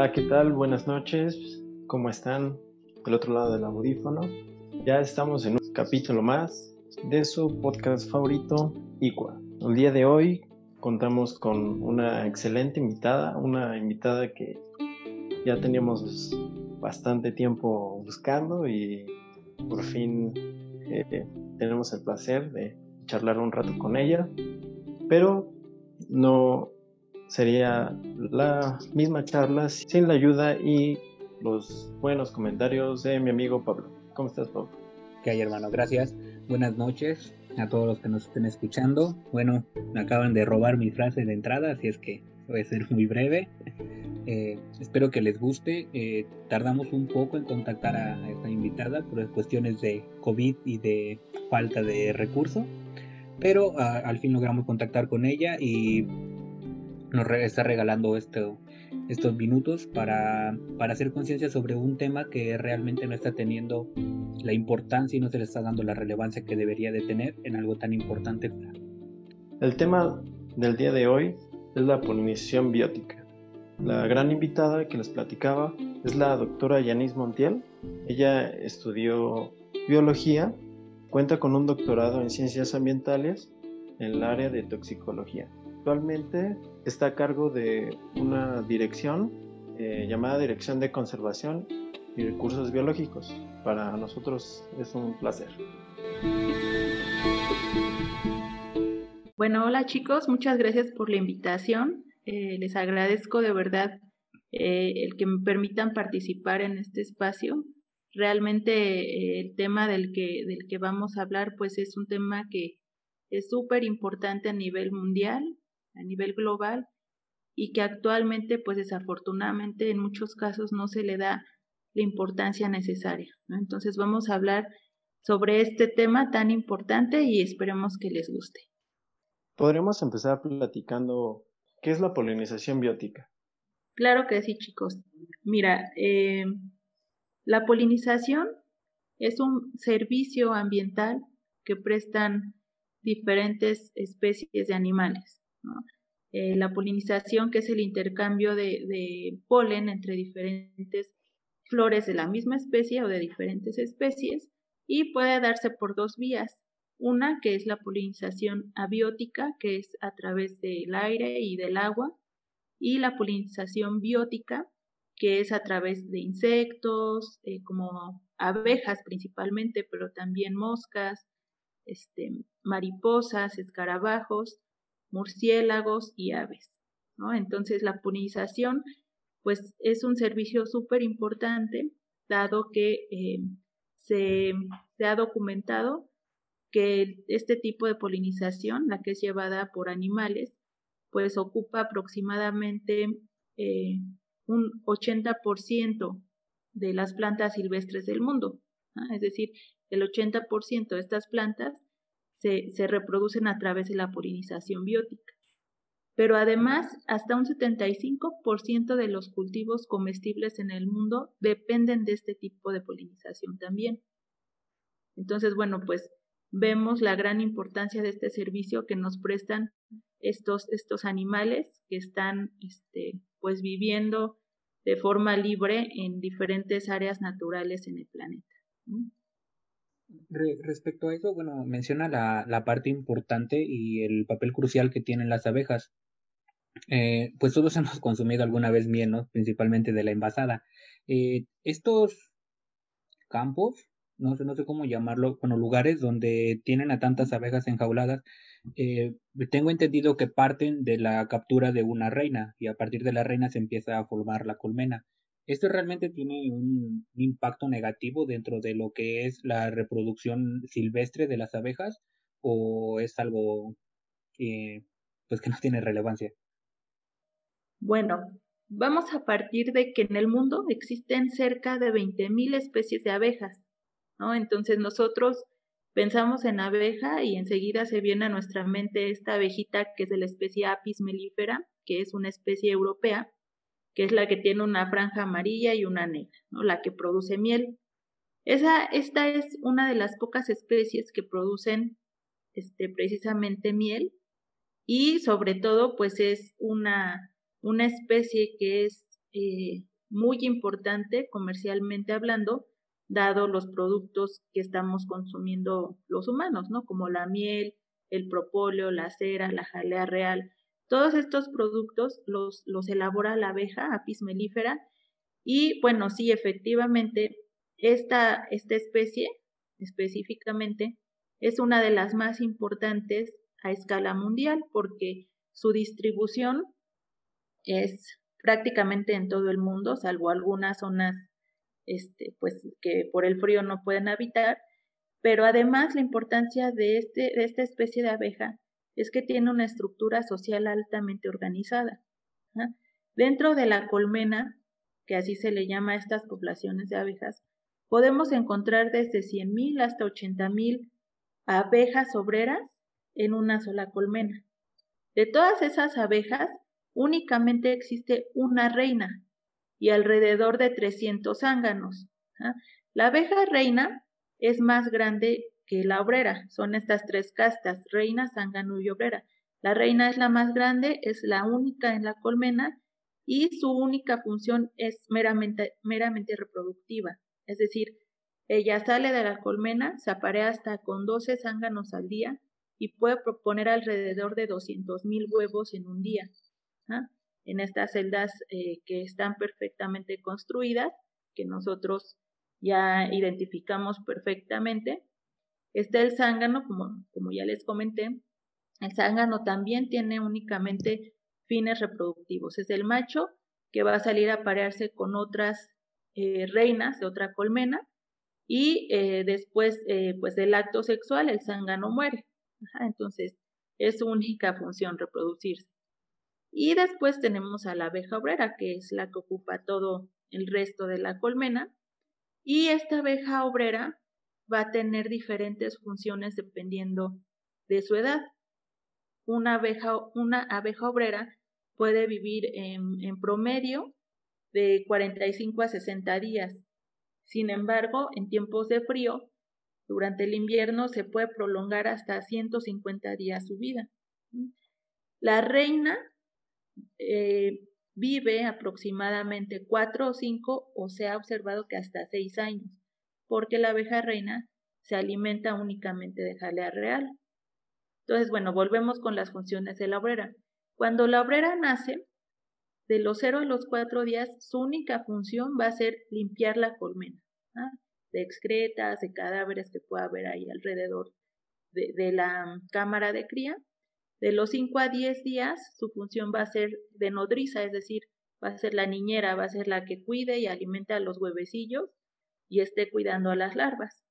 Hola, ¿qué tal? Buenas noches. ¿Cómo están? Del otro lado del audífono. Ya estamos en un capítulo más de su podcast favorito, Iqua. El día de hoy contamos con una excelente invitada, una invitada que ya teníamos bastante tiempo buscando y por fin eh, tenemos el placer de charlar un rato con ella, pero no sería la misma charla sin la ayuda y los buenos comentarios de mi amigo Pablo. ¿Cómo estás, Pablo? ¿Qué hay, hermano? Gracias. Buenas noches a todos los que nos estén escuchando. Bueno, me acaban de robar mi frase de entrada, así es que voy a ser muy breve. Eh, espero que les guste. Eh, tardamos un poco en contactar a, esta invitada por cuestiones de COVID y de falta de recursos, pero ah, al fin logramos contactar con ella y nos está regalando esto, estos minutos para, para hacer conciencia sobre un tema que realmente no está teniendo la importancia y no se le está dando la relevancia que debería de tener en algo tan importante. El tema del día de hoy es la polinización biótica. La gran invitada que les platicaba es la doctora Yanis Montiel. Ella estudió biología, cuenta con un doctorado en ciencias ambientales en el área de toxicología. Actualmente está a cargo de una dirección eh, llamada Dirección de Conservación y Recursos Biológicos. Para nosotros es un placer. Bueno, hola chicos, muchas gracias por la invitación. Eh, les agradezco de verdad eh, el que me permitan participar en este espacio. Realmente el tema del que, del que vamos a hablar pues es un tema que es súper importante a nivel mundial a nivel global y que actualmente, pues desafortunadamente, en muchos casos no se le da la importancia necesaria. Entonces vamos a hablar sobre este tema tan importante y esperemos que les guste. Podremos empezar platicando qué es la polinización biótica. Claro que sí, chicos. Mira, eh, la polinización es un servicio ambiental que prestan diferentes especies de animales. Eh, la polinización, que es el intercambio de, polen entre diferentes flores de la misma especie o de diferentes especies, y puede darse por dos vías. Una que es la polinización abiótica, que es a través del aire y del agua, y la polinización biótica, que es a través de insectos, eh, como abejas principalmente, pero también moscas, este, mariposas, escarabajos, murciélagos y aves. Entonces la polinización pues es un servicio súper importante dado que eh, se, se, ha documentado que este tipo de polinización, la que es llevada por animales, pues ocupa aproximadamente eh, un 80% de las plantas silvestres del mundo. Es decir, el 80% de estas plantas se, reproducen a través de la polinización biótica. Pero además, hasta un 75% de los cultivos comestibles en el mundo dependen de este tipo de polinización también. Entonces, bueno, pues vemos la gran importancia de este servicio que nos prestan estos, estos animales que están este, pues viviendo de forma libre en diferentes áreas naturales en el planeta respecto a eso, bueno, menciona la, la, parte importante y el papel crucial que tienen las abejas. Eh, pues todos hemos consumido alguna vez miel, ¿no? Principalmente de la envasada. Eh, estos campos, no sé, no sé cómo llamarlo, bueno, lugares donde tienen a tantas abejas enjauladas, eh, tengo entendido que parten de la captura de una reina y a partir de la reina se empieza a formar la colmena. ¿Esto realmente tiene un impacto negativo dentro de lo que es la reproducción silvestre de las abejas o es algo que, pues que no tiene relevancia? Bueno, vamos a partir de que en el mundo existen cerca de 20.000 especies de abejas, ¿no? Entonces nosotros pensamos en abeja y enseguida se viene a nuestra mente esta abejita que es de la especie Apis mellifera, que es una especie europea, que es la que tiene una franja amarilla y una negra, ¿no? la que produce miel. Esa, esta es una de las pocas especies que producen este, precisamente miel y sobre todo pues es una, una especie que es eh, muy importante comercialmente hablando, dado los productos que estamos consumiendo los humanos, ¿no? Como la miel, el propóleo, la cera, la jalea real. Todos estos productos los, los elabora la abeja apis mellifera y bueno, sí, efectivamente, esta, esta especie específicamente es una de las más importantes a escala mundial porque su distribución es prácticamente en todo el mundo, salvo algunas zonas este, pues, que por el frío no pueden habitar, pero además la importancia de, este, de esta especie de abeja es que tiene una estructura social altamente organizada. Dentro de la colmena, que así se le llama a estas poblaciones de abejas, podemos encontrar desde 100.000 hasta 80.000 abejas obreras en una sola colmena. De todas esas abejas, únicamente existe una reina y alrededor de 300 zánganos. ¿ah? La abeja reina es más grande que la obrera. Son estas tres castas, reina, zángano y obrera. La reina es la más grande, es la única en la colmena y su única función es meramente, meramente reproductiva. Es decir, ella sale de la colmena, se aparea hasta con 12 zánganos al día y puede proponer alrededor de 200 mil huevos en un día. ¿ah? En estas celdas eh, que están perfectamente construidas, que nosotros ya identificamos perfectamente, está el zángano, como, como ya les comenté. El zángano también tiene únicamente fines reproductivos. Es el macho que va a salir a parearse con otras eh, reinas de otra colmena y eh, después pues del acto sexual el zángano muere entonces, es su única función reproducirse. Y después tenemos a la abeja obrera, que es la que ocupa todo el resto de la colmena. Y esta abeja obrera va a tener diferentes funciones dependiendo de su edad. Una abeja, una abeja obrera puede vivir en, promedio de 45 a 60 días. Sin embargo, en tiempos de frío durante el invierno se puede prolongar hasta 150 días su vida. La reina eh, vive aproximadamente 4 o 5 o se ha observado que hasta 6 años, porque la abeja reina se alimenta únicamente de jalea real. Entonces, bueno, volvemos con las funciones de la obrera. Cuando la obrera nace, de los 0 a los 4 días, su única función va a ser limpiar la colmena. ¿ah? de excretas, de cadáveres que pueda haber ahí alrededor de, la cámara de cría. De los 5 a 10 días, su función va a ser de nodriza, es decir, va a ser la niñera, va a ser la que cuide y alimente a los huevecillos y esté cuidando a las larvas.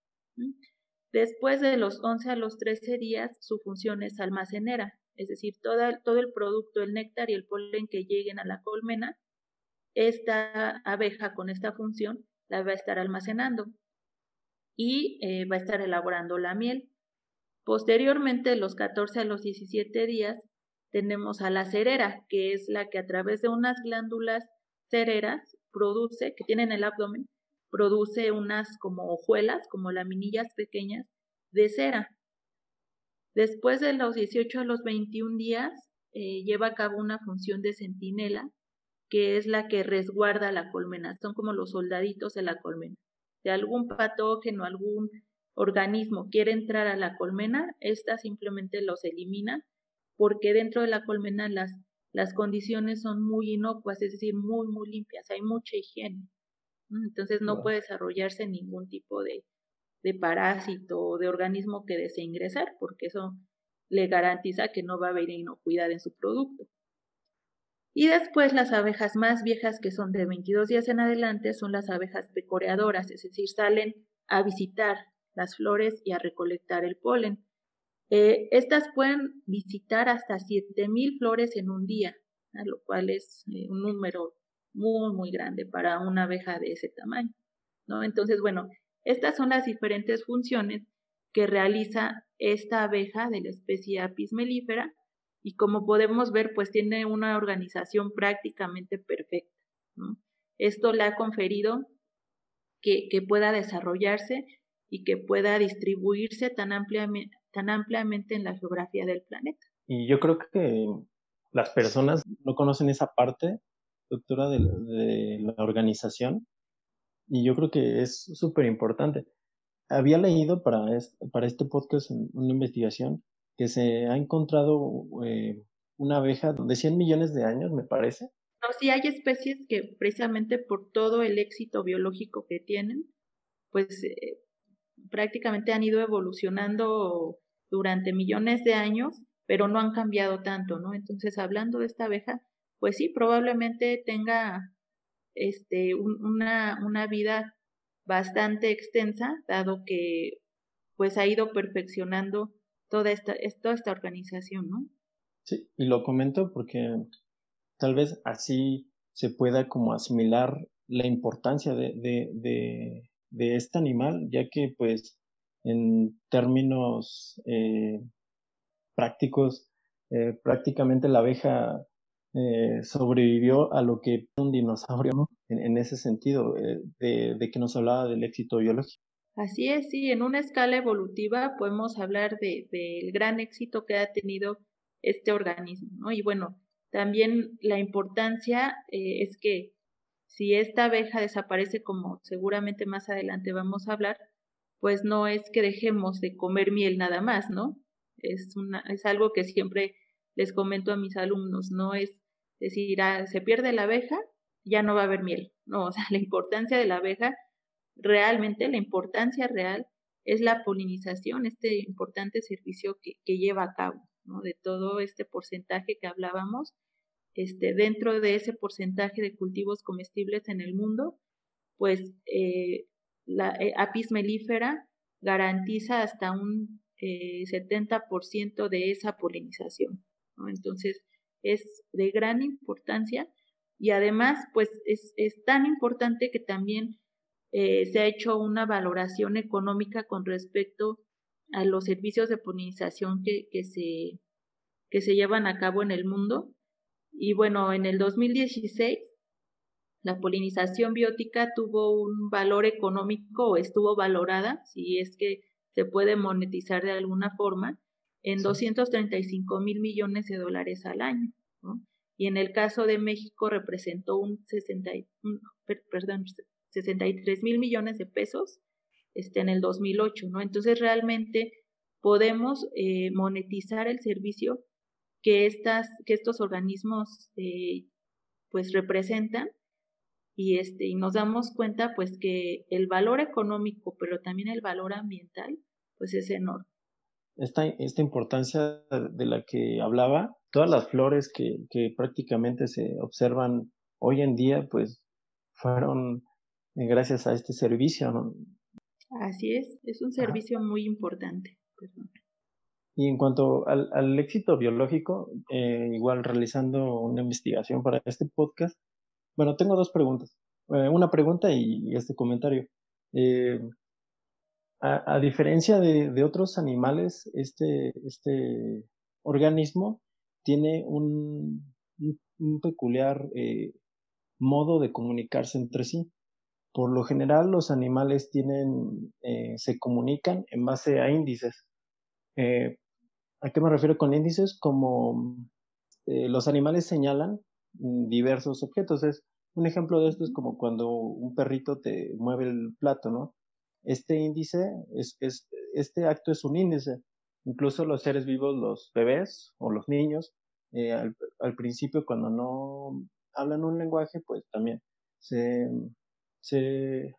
Después de los 11 a los 13 días, su función es almacenera, es decir, todo el producto, el néctar y el polen que lleguen a la colmena, esta abeja con esta función la va a estar almacenando y eh, va a estar elaborando la miel. Posteriormente, los 14 a los 17 días, tenemos a la cerera, que es la que a través de unas glándulas cereras produce, que tienen el abdomen, produce unas como hojuelas, como laminillas pequeñas de cera. Después de los 18 a los 21 días, eh, lleva a cabo una función de centinela, que es la que resguarda la colmena. Son como los soldaditos de la colmena de algún patógeno, algún organismo quiere entrar a la colmena, esta simplemente los elimina porque dentro de la colmena las, las condiciones son muy inocuas, es decir, muy, muy limpias, hay mucha higiene. Entonces no puede desarrollarse ningún tipo de, de parásito o de organismo que desee ingresar, porque eso le garantiza que no va a haber inocuidad en su producto. Y después las abejas más viejas, que son de 22 días en adelante, son las abejas pecoreadoras, es decir, salen a visitar las flores y a recolectar el polen. Eh, estas pueden visitar hasta 7.000 flores en un día, lo cual es eh, un número muy, muy grande para una abeja de ese tamaño. ¿no? Entonces, bueno, estas son las diferentes funciones que realiza esta abeja de la especie Apis mellifera y como podemos ver, pues tiene una organización prácticamente perfecta. Esto le ha conferido que, que, pueda desarrollarse y que pueda distribuirse tan ampliamente, tan ampliamente en la geografía del planeta. Y yo creo que las personas no conocen esa parte doctora, de, la organización y yo creo que es súper importante. Había leído para este, para este podcast una investigación que se ha encontrado eh, una abeja de 100 millones de años, me parece. No, sí hay especies que precisamente por todo el éxito biológico que tienen, pues eh, prácticamente han ido evolucionando durante millones de años, pero no han cambiado tanto, ¿no? Entonces, hablando de esta abeja, pues sí, probablemente tenga este, una, una vida bastante extensa, dado que pues ha ido perfeccionando toda esta, toda esta organización, ¿no? Sí, y lo comento porque tal vez así se pueda como asimilar la importancia de, de, de, este animal, ya que pues en términos eh, prácticos, eh, prácticamente la abeja eh, sobrevivió a lo que un dinosaurio, en, ese sentido, de, que nos hablaba del éxito biológico. Así es, sí, en una escala evolutiva podemos hablar del de, gran éxito que ha tenido este organismo, ¿no? Y bueno, también la importancia es que si esta abeja desaparece, como seguramente más adelante vamos a hablar, pues no es que dejemos de comer miel nada más, ¿no? Es, una, es algo que siempre les comento a mis alumnos, no es decir, ah, se pierde la abeja, ya no va a haber miel. No, o sea, la importancia de la abeja, realmente la importancia real es la polinización, este importante servicio que, que lleva a cabo, ¿no? De todo este porcentaje que hablábamos, este, dentro de ese porcentaje de cultivos comestibles en el mundo, pues eh, la eh, apis melífera garantiza hasta un eh, 70% de esa polinización. Entonces, es de gran importancia y además, pues es, es tan importante que también eh, se ha hecho una valoración económica con respecto a los servicios de polinización que, que, se, que se llevan a cabo en el mundo. Y bueno, en el 2016 la polinización biótica tuvo un valor económico estuvo valorada, si es que se puede monetizar de alguna forma, en 235 mil millones de dólares al año. Y en el caso de México representó un, 60, perdón, 63 mil millones de pesos este, en el 2008. ¿no? Entonces realmente podemos eh, monetizar el servicio que, estas, que estos organismos eh, pues representan y, este, y nos damos cuenta pues que el valor económico, pero también el valor ambiental, pues es enorme. Esta, esta importancia de la que hablaba, todas las flores que, que prácticamente se observan hoy en día, pues fueron eh, gracias a este servicio. ¿no? Así es, es un servicio muy importante. Y en cuanto al, al éxito biológico, eh, igual realizando una investigación para este podcast, bueno, tengo dos preguntas. Eh, una pregunta y, este comentario. Eh, a, diferencia de, otros animales, este, este organismo tiene un, peculiar eh, modo de comunicarse entre sí. Por lo general, los animales tienen, se comunican en base a índices. ¿A qué me refiero con índices? Como los animales señalan diversos objetos. Es, un ejemplo de esto es como cuando un perrito te mueve el plato, ¿no? Este índice, es, es, este acto es un índice. Incluso los seres vivos, los bebés o los niños, eh, al, al, principio cuando no hablan un lenguaje, pues también se, se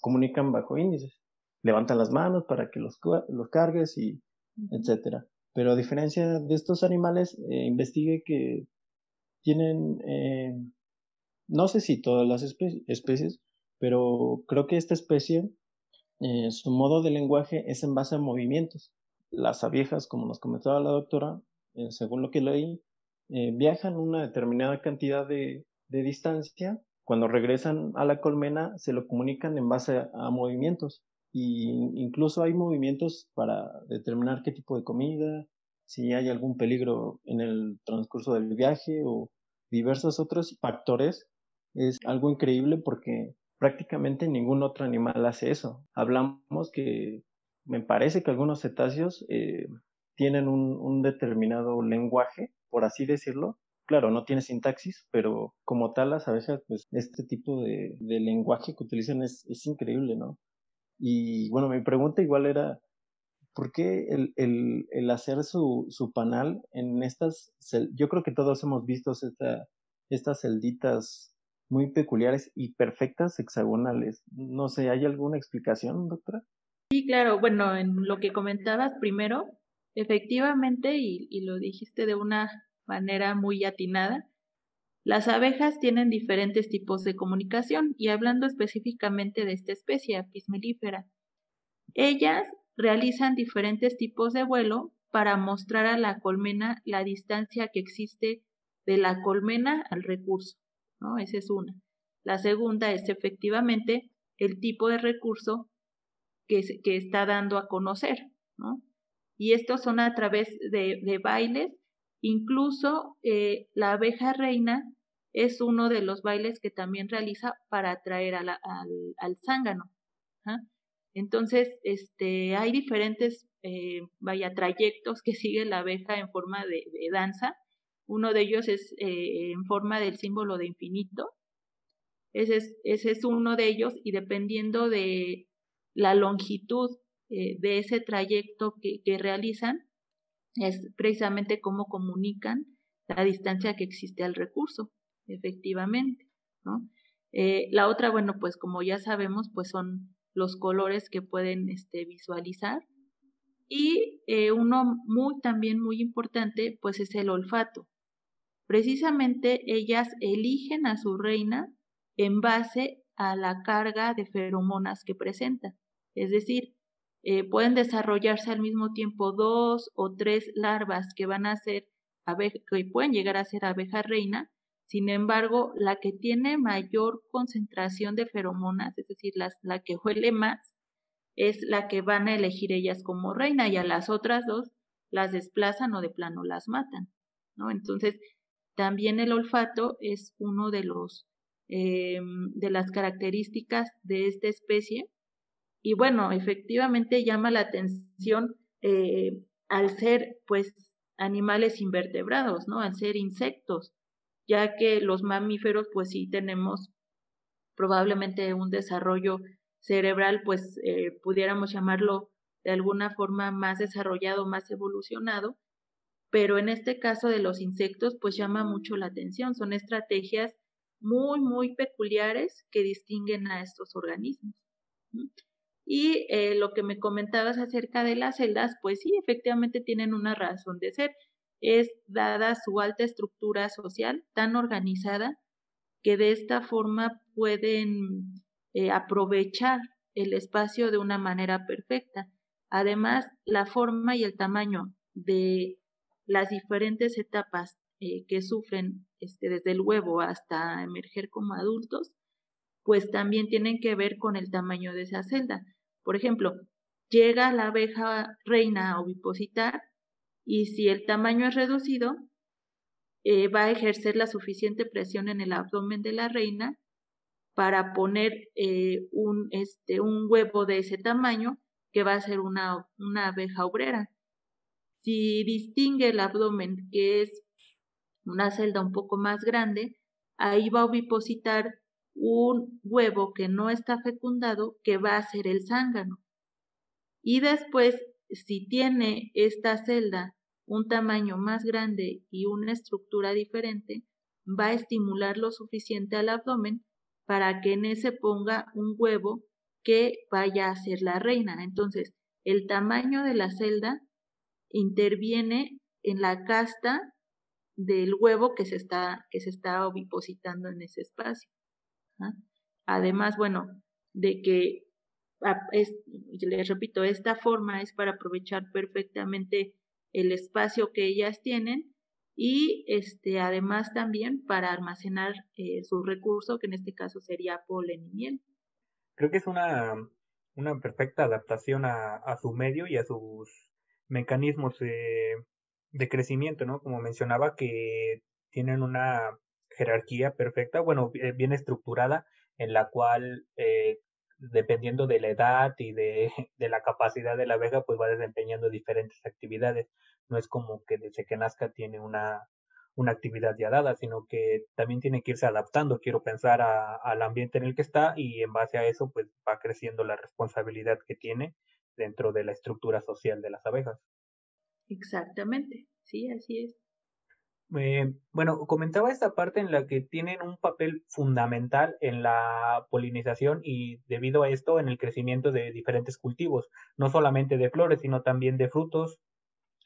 comunican bajo índices. Levantan las manos para que los, los cargues y etcétera. Pero a diferencia de estos animales, eh, investigue que tienen, eh, no sé si todas las especies, pero creo que esta especie, eh, su modo de lenguaje es en base a movimientos. Las abejas, como nos comentaba la doctora, eh, según lo que leí, viajan una determinada cantidad de, de, distancia. Cuando regresan a la colmena, se lo comunican en base a, a movimientos. Y incluso hay movimientos para determinar qué tipo de comida, si hay algún peligro en el transcurso del viaje o diversos otros factores, es algo increíble porque prácticamente ningún otro animal hace eso. Hablamos que me parece que algunos cetáceos eh, tienen un, determinado lenguaje, por así decirlo. claro, no tiene sintaxis, pero como tal las abejas, pues este tipo de, lenguaje que utilizan es, increíble, ¿no? Y bueno, mi pregunta igual era, ¿por qué el, hacer su, panal en estas, yo creo que todos hemos visto esta, estas celditas muy peculiares y perfectas hexagonales. No sé, ¿hay alguna explicación, doctora? Sí, claro. Bueno, en lo que comentabas primero, efectivamente, y, y lo dijiste de una manera muy atinada, las abejas tienen diferentes tipos de comunicación y hablando específicamente de esta especie, apis mellifera, ellas realizan diferentes tipos de vuelo para mostrar a la colmena la distancia que existe de la colmena al recurso, ¿no? Esa es una. La segunda es efectivamente el tipo de recurso que, que está dando a conocer, ¿no? Y estos son a través de, de bailes, incluso eh, la abeja reina es uno de los bailes que también realiza para atraer al, al, zángano. ¿ah? Entonces, este, hay diferentes, eh, vaya, trayectos que sigue la abeja en forma de, danza. Uno de ellos es eh, en forma del símbolo de infinito. Ese es, uno de ellos y dependiendo de la longitud eh, de ese trayecto que, realizan, es precisamente cómo comunican la distancia que existe al recurso, efectivamente, ¿no? la otra, bueno, pues como ya sabemos, pues son los colores que pueden este, visualizar. Y eh, uno muy también muy importante, pues es el olfato. Precisamente ellas eligen a su reina en base a la carga de feromonas que presenta. Es decir, eh, pueden desarrollarse al mismo tiempo dos o tres larvas que van a ser que pueden llegar a ser abeja reina sin embargo, la que tiene mayor concentración de feromonas, es decir, la que huele más, es la que van a elegir ellas como reina y a las otras dos las desplazan o de plano las matan, ¿no? Entonces, también el olfato es uno de los eh, de las características de esta especie y bueno, efectivamente llama la atención eh, al ser pues animales invertebrados, ¿no? Al ser insectos ya que los mamíferos pues sí tenemos probablemente un desarrollo cerebral, pues eh, pudiéramos llamarlo de alguna forma más desarrollado, más evolucionado, pero en este caso de los insectos pues llama mucho la atención, son estrategias muy, muy peculiares que distinguen a estos organismos. Y eh, lo que me comentabas acerca de las celdas, pues sí, efectivamente tienen una razón de ser es dada su alta estructura social tan organizada que de esta forma pueden eh, aprovechar el espacio de una manera perfecta. Además, la forma y el tamaño de las diferentes etapas eh, que sufren este, desde el huevo hasta emerger como adultos, pues también tienen que ver con el tamaño de esa celda. Por ejemplo, llega la abeja reina a ovipositar y si el tamaño es reducido, eh, va a ejercer la suficiente presión en el abdomen de la reina para poner eh, un, este, un huevo de ese tamaño que va a ser una, una abeja obrera. Si distingue el abdomen, que es una celda un poco más grande, ahí va a ovipositar un huevo que no está fecundado, que va a ser el zángano. Y después si tiene esta celda un tamaño más grande y una estructura diferente, va a estimular lo suficiente al abdomen para que en ese ponga un huevo que vaya a ser la reina. Entonces, el tamaño de la celda interviene en la casta del huevo que se está, que se está ovipositando en ese espacio. ¿ah? Además, bueno, de que es, les repito, esta forma es para aprovechar perfectamente el espacio que ellas tienen y este, además también para almacenar eh, su recurso, que en este caso sería polen y miel. Creo que es una, una perfecta adaptación a, a, su medio y a sus mecanismos de, de crecimiento, ¿no? Como mencionaba, que tienen una jerarquía perfecta, bueno, bien estructurada, en la cual eh, dependiendo de la edad y de, la capacidad de la abeja, pues va desempeñando diferentes actividades. No es como que desde que nazca tiene una, una actividad ya dada, sino que también tiene que irse adaptando, quiero pensar al ambiente en el que está y en base a eso pues va creciendo la responsabilidad que tiene dentro de la estructura social de las abejas. Exactamente, sí, así es. Eh, bueno, comentaba esta parte en la que tienen un papel fundamental en la polinización y debido a esto en el crecimiento de diferentes cultivos, no solamente de flores, sino también de frutos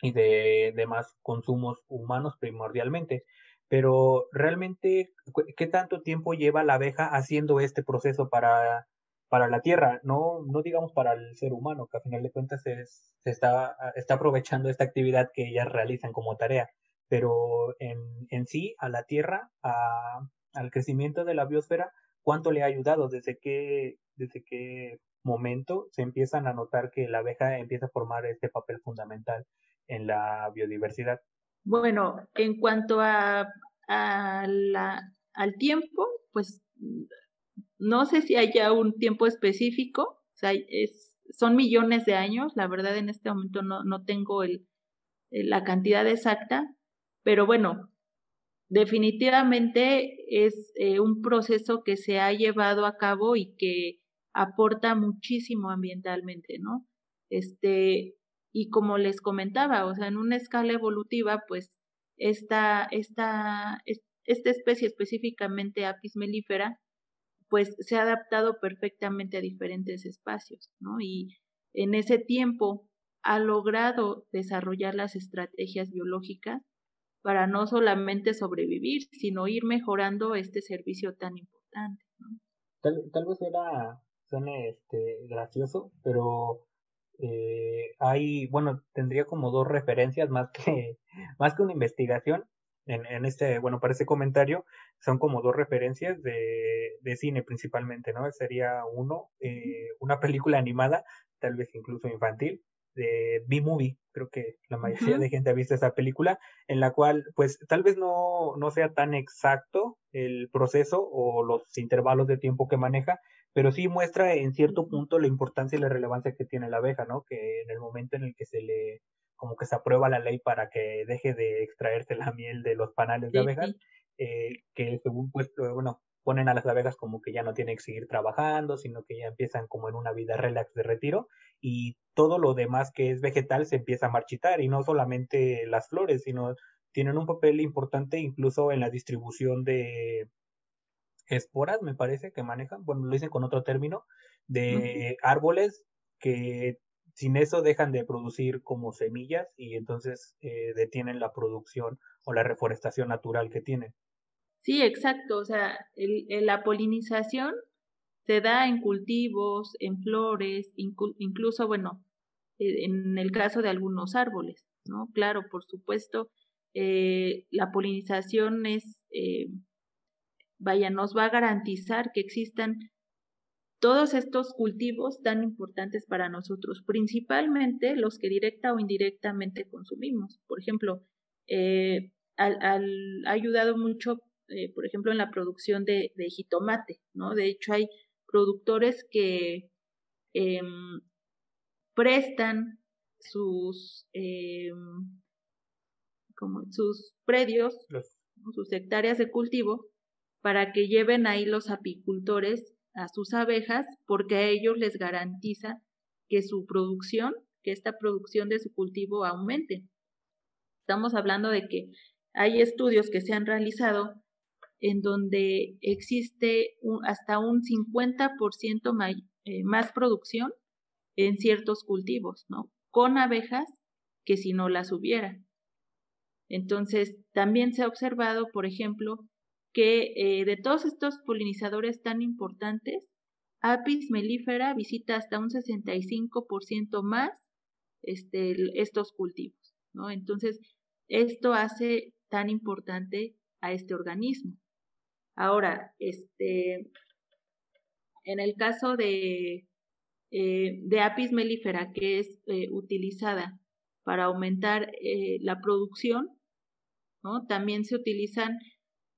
y de demás consumos humanos primordialmente. Pero realmente, ¿qué tanto tiempo lleva la abeja haciendo este proceso para, para la tierra? No, no digamos para el ser humano, que a final de cuentas se está, está aprovechando esta actividad que ellas realizan como tarea pero en, en sí a la Tierra, a, al crecimiento de la biosfera, ¿cuánto le ha ayudado? ¿Desde qué, desde qué momento se empiezan a notar que la abeja empieza a formar este papel fundamental en la biodiversidad? Bueno, en cuanto a, al tiempo, pues no sé si haya un tiempo específico, o sea, es, son millones de años, la verdad en este momento no, no tengo el, la cantidad exacta, pero bueno, definitivamente es eh, un proceso que se ha llevado a cabo y que aporta muchísimo ambientalmente, ¿no? Este, y como les comentaba, o sea, en una escala evolutiva, pues esta, esta, esta especie específicamente apis melífera, pues se ha adaptado perfectamente a diferentes espacios, ¿no? Y en ese tiempo ha logrado desarrollar las estrategias biológicas para no solamente sobrevivir, sino ir mejorando este servicio tan importante. Tal, tal, vez era, suene este, gracioso, pero eh, hay, bueno, tendría como dos referencias más que, más que una investigación. En, en este, bueno, para este comentario, son como dos referencias de, de cine principalmente, ¿no? Sería uno, eh, una película animada, tal vez incluso infantil, de B-Movie, creo que la mayoría de gente ha visto esa película, en la cual pues tal vez no, no sea tan exacto el proceso o los intervalos de tiempo que maneja, pero sí muestra en cierto punto la importancia y la relevancia que tiene la abeja, ¿no? Que en el momento en el que se le, como que se aprueba la ley para que deje de extraerse la miel de los panales de abejas, eh, que según pues, bueno, ponen a las abejas como que ya no tienen que seguir trabajando, sino que ya empiezan como en una vida relax de retiro y todo lo demás que es vegetal se empieza a marchitar y no solamente las flores, sino tienen un papel importante incluso en la distribución de esporas, me parece que manejan, bueno, lo dicen con otro término, de árboles que sin eso dejan de producir como semillas y entonces eh, detienen la producción o la reforestación natural que tienen. Sí, exacto. O sea, el, la polinización se da en cultivos, en flores, incluso, bueno, eh, en el caso de algunos árboles, ¿no? Claro, por supuesto, eh, la polinización es, eh, vaya, nos va a garantizar que existan todos estos cultivos tan importantes para nosotros, principalmente los que directa o indirectamente consumimos. Por ejemplo, ha ayudado mucho eh, por ejemplo, en la producción de, jitomate, ¿no? De hecho, hay productores que em, prestan sus, em, como sus predios, sus hectáreas de cultivo, para que lleven ahí los apicultores a sus abejas, porque a ellos les garantiza que su producción, que esta producción de su cultivo aumente. Estamos hablando de que hay estudios que se han realizado en donde existe hasta un 50% eh, más producción en ciertos cultivos, ¿no? Con abejas que si no las hubiera. Entonces, también se ha observado, por ejemplo, que eh, de todos estos polinizadores tan importantes, Apis mellifera visita hasta un 65% más este, estos cultivos, ¿no? Entonces, esto hace tan importante a este organismo. Ahora, este, en el caso de, eh, de apis mellifera, que es eh, utilizada para aumentar la producción, ¿no? También se utilizan,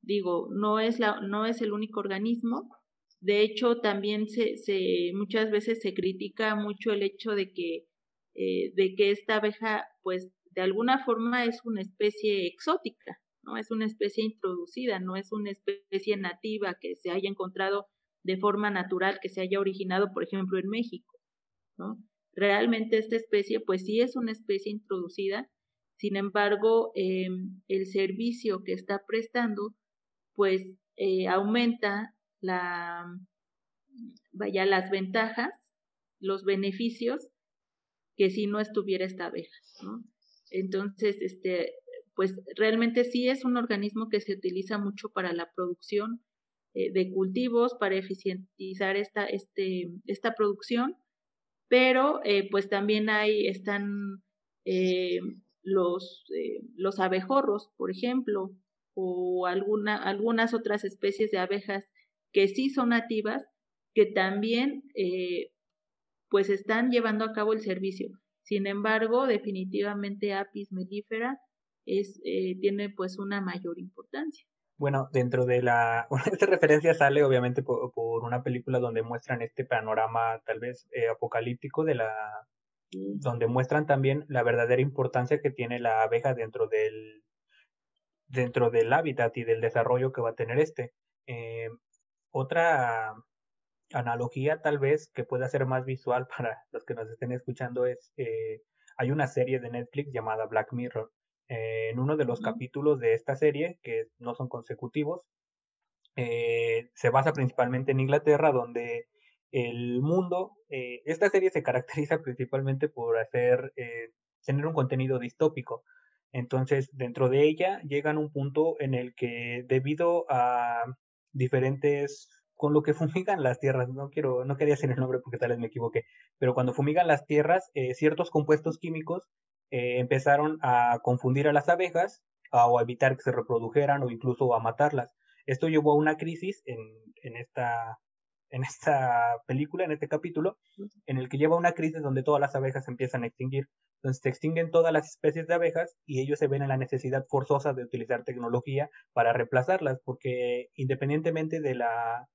digo, no es, la, no es el único organismo. De hecho, también se, se muchas veces se critica mucho el hecho de que, de que esta abeja, pues, de alguna forma es una especie exótica, ¿no? Es una especie introducida, no es una especie nativa que se haya encontrado de forma natural, que se haya originado, por ejemplo, en México. Realmente esta especie, pues sí es una especie introducida, sin embargo, em, el servicio que está prestando, pues eh, aumenta la, vaya, las ventajas, los beneficios que si no estuviera esta abeja. Entonces, este, pues realmente sí es un organismo que se utiliza mucho para la producción eh, de cultivos, para eficientizar esta, este, esta producción, pero eh, pues también hay, están los, los abejorros, por ejemplo, o alguna, algunas otras especies de abejas que sí son nativas, que también pues están llevando a cabo el servicio. Sin embargo, definitivamente Apis mellifera es, eh, tiene pues una mayor importancia. Bueno, dentro de la... esta referencia sale obviamente por, una película donde muestran este panorama tal vez eh, apocalíptico de la... donde muestran también la verdadera importancia que tiene la abeja dentro del dentro del hábitat y del desarrollo que va a tener este. Eh, otra analogía tal vez que pueda ser más visual para los que nos estén escuchando es, eh, hay una serie de Netflix llamada Black Mirror. Eh, en uno de los capítulos de esta serie, que no son consecutivos, se basa principalmente en Inglaterra, donde el mundo, esta serie se caracteriza principalmente por hacer, tener un contenido distópico. Entonces, dentro de ella llegan un punto en el que debido a diferentes con lo que fumigan las tierras, no quiero, no quería decir el nombre porque tal vez me equivoqué, pero cuando fumigan las tierras, eh, ciertos compuestos químicos eh, empezaron a confundir a las abejas o a evitar que se reprodujeran o incluso a matarlas. Esto llevó a una crisis en, en, esta, en esta película, en este capítulo, en el que lleva una crisis donde todas las abejas empiezan a extinguir. Entonces se extinguen todas las especies de abejas y ellos se ven en la necesidad forzosa de utilizar tecnología para reemplazarlas, porque independientemente de la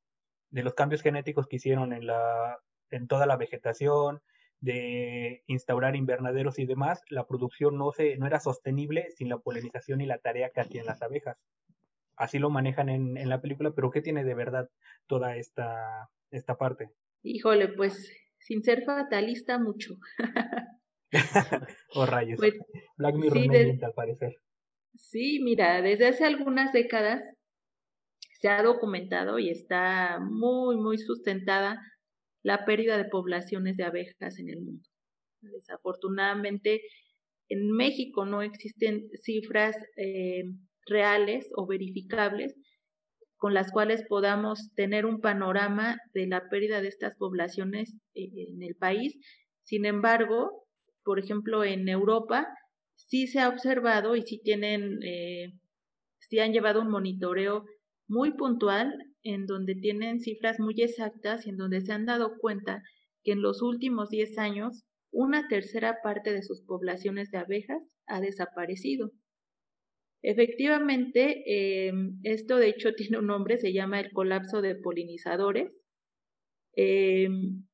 de los cambios genéticos que hicieron en, la, en toda la vegetación, de instaurar invernaderos y demás, la producción no, se, no era sostenible sin la polinización y la tarea que hacían las abejas. Así lo manejan en, en la película, pero ¿qué tiene de verdad toda esta, esta parte? Híjole, pues sin ser fatalista mucho. oh rayos. Pues, Black Mirror no al parecer. Sí, mira, desde hace algunas décadas se ha documentado y está muy, muy sustentada la pérdida de poblaciones de abejas en el mundo. Desafortunadamente, en México no existen cifras eh, reales o verificables con las cuales podamos tener un panorama de la pérdida de estas poblaciones eh, en el país. Sin embargo, por ejemplo, en Europa sí se ha observado y sí tienen, eh, sí han llevado un monitoreo muy puntual en donde tienen cifras muy exactas y en donde se han dado cuenta que en los últimos 10 años una tercera parte de sus poblaciones de abejas ha desaparecido. Efectivamente, em, esto de hecho tiene un nombre, se llama el colapso de polinizadores. Em,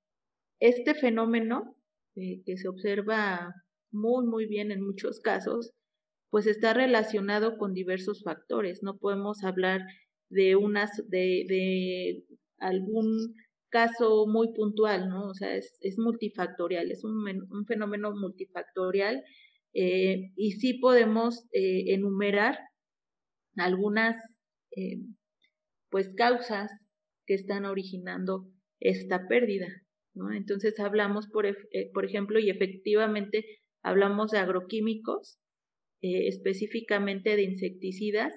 este fenómeno, eh, que se observa muy, muy bien en muchos casos, pues está relacionado con diversos factores. No podemos hablar de unas, de, de algún caso muy puntual, ¿no? O sea, es, es multifactorial, es un, un fenómeno multifactorial eh, y sí podemos eh, enumerar algunas, eh, pues, causas que están originando esta pérdida. Entonces hablamos, por, por ejemplo, y efectivamente hablamos de agroquímicos, específicamente de insecticidas,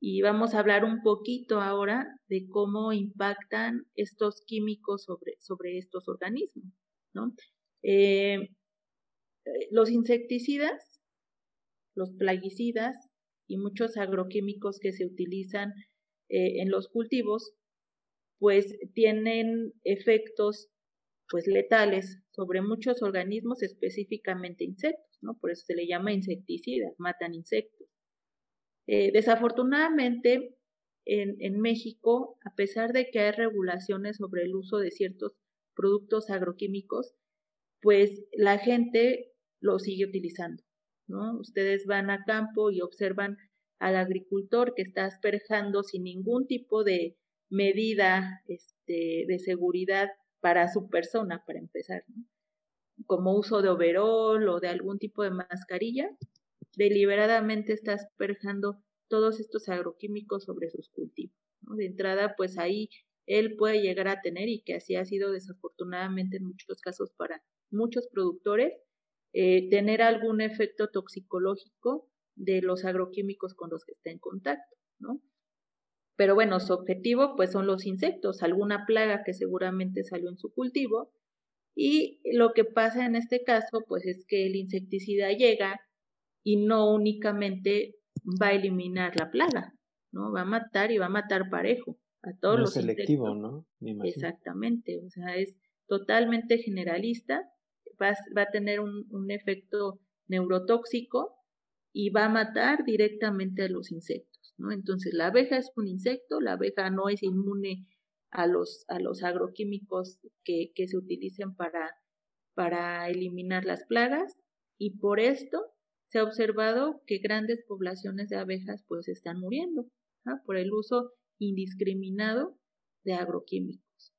y vamos a hablar un poquito ahora de cómo impactan estos químicos sobre, sobre estos organismos. ¿no? Los insecticidas, los plaguicidas y muchos agroquímicos que se utilizan eh, en los cultivos, pues tienen efectos pues letales sobre muchos organismos, específicamente insectos, ¿no? Por eso se le llama insecticida, matan insectos. Eh, desafortunadamente, en, México, a pesar de que hay regulaciones sobre el uso de ciertos productos agroquímicos, pues la gente lo sigue utilizando, ¿no? Ustedes van a campo y observan al agricultor que está asperjando sin ningún tipo de medida este, de seguridad para su persona, para empezar, como uso de overol o de algún tipo de mascarilla, deliberadamente está asperjando todos estos agroquímicos sobre sus cultivos. De entrada, pues ahí él puede llegar a tener, y que así ha sido desafortunadamente en muchos casos para muchos productores, eh, tener algún efecto toxicológico de los agroquímicos con los que está en contacto, ¿no? Pero bueno, su objetivo pues son los insectos, alguna plaga que seguramente salió en su cultivo y lo que pasa en este caso pues es que el insecticida llega y no únicamente va a eliminar la plaga, ¿no? Va a matar y va a matar parejo a todos no los selectivo, ¿no? Exactamente, o sea, es totalmente generalista, va, va a tener un, un efecto neurotóxico y va a matar directamente a los insectos, ¿no? Entonces, la abeja es un insecto, la abeja no es inmune a los, a los agroquímicos que, que se utilicen para, para eliminar las plagas y por esto se ha observado que grandes poblaciones de abejas pues están muriendo por el uso indiscriminado de agroquímicos.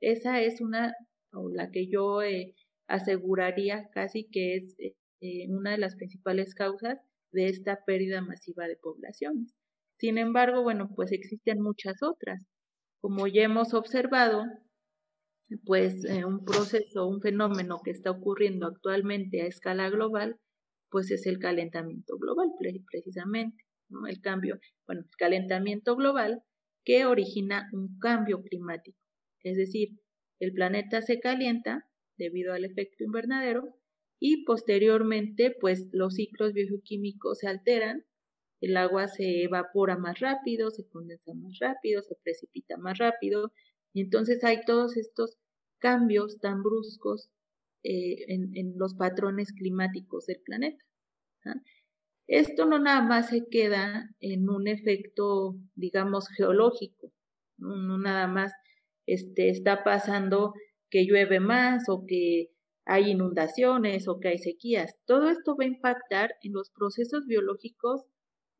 Esa es una, o la que yo eh, aseguraría casi que es eh, eh, una de las principales causas de esta pérdida masiva de poblaciones. Sin embargo, bueno, pues existen muchas otras. Como ya hemos observado, pues un proceso, un fenómeno que está ocurriendo actualmente a escala global pues es el calentamiento global, precisamente. El cambio, bueno, el calentamiento global que origina un cambio climático. Es decir, el planeta se calienta debido al efecto invernadero y posteriormente, pues los ciclos bioquímicos se alteran, el agua se evapora más rápido, se condensa más rápido, se precipita más rápido, y entonces hay todos estos cambios tan bruscos eh, en, los patrones climáticos del planeta. ¿ah? Esto no nada más se queda en un efecto, digamos, geológico, no, nada más este, está pasando que llueve más o que hay inundaciones o que hay sequías. Todo esto va a impactar en los procesos biológicos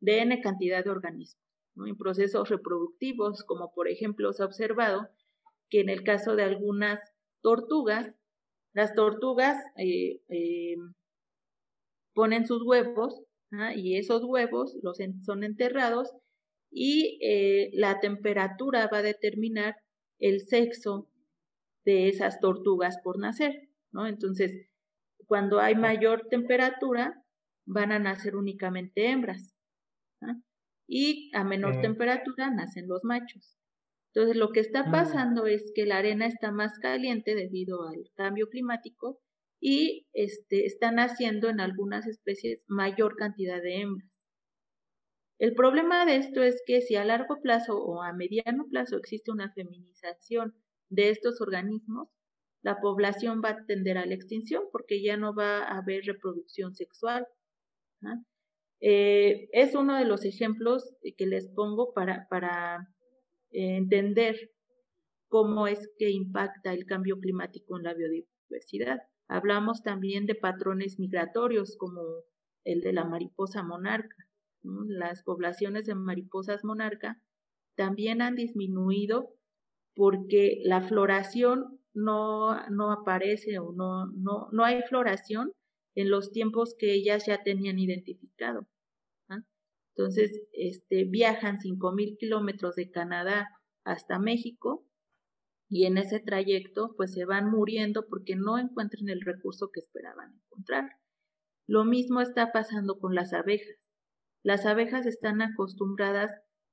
de N cantidad de organismos, en procesos reproductivos, como por ejemplo se ha observado que en el caso de algunas tortugas, las tortugas eh, eh, ponen sus huevos y esos huevos los son enterrados y eh, la temperatura va a determinar el sexo de esas tortugas por nacer, ¿no? Entonces, cuando hay mayor temperatura, van a nacer únicamente hembras, y a menor temperatura nacen los machos. Entonces, lo que está pasando es que la arena está más caliente debido al cambio climático y este, están haciendo en algunas especies mayor cantidad de hembras. El problema de esto es que si a largo plazo o a mediano plazo existe una feminización de estos organismos, la población va a tender a la extinción porque ya no va a haber reproducción sexual. Eh, es uno de los ejemplos que les pongo para, para entender cómo es que impacta el cambio climático en la biodiversidad. Hablamos también de patrones migratorios como el de la mariposa monarca. Las poblaciones de mariposas monarca también han disminuido porque la floración no, no aparece o no, no, no hay floración en los tiempos que ellas ya tenían identificado. Entonces, este, viajan 5.000 kilómetros de Canadá hasta México y en ese trayecto pues se van muriendo porque no encuentran el recurso que esperaban encontrar. Lo mismo está pasando con las abejas. Las abejas están acostumbradas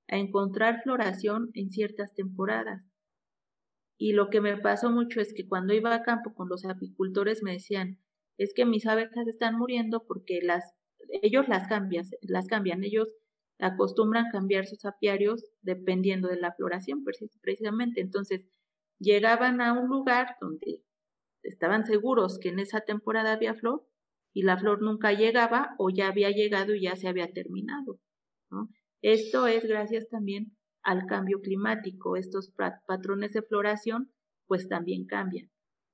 a encontrar floración en ciertas temporadas. Y lo que me pasó mucho es que cuando iba a campo con los apicultores me decían, es que mis abejas están muriendo porque las ellos las cambian, las cambian, ellos acostumbran cambiar sus apiarios dependiendo de la floración precisamente. Entonces, llegaban a un lugar donde estaban seguros que en esa temporada había flor y la flor nunca llegaba o ya había llegado y ya se había terminado. Esto es gracias también al cambio climático. Estos patrones de floración pues también cambian.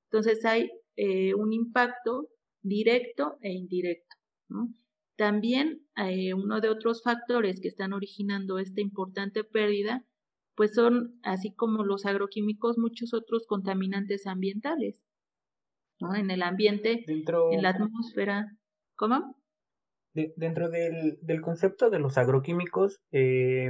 Entonces hay eh, un impacto directo e indirecto. También eh, uno de otros factores que están originando esta importante pérdida, pues son, así como los agroquímicos, muchos otros contaminantes ambientales, ¿no? En el ambiente, en la atmósfera. ¿Cómo? dentro del, del, concepto de los agroquímicos, eh,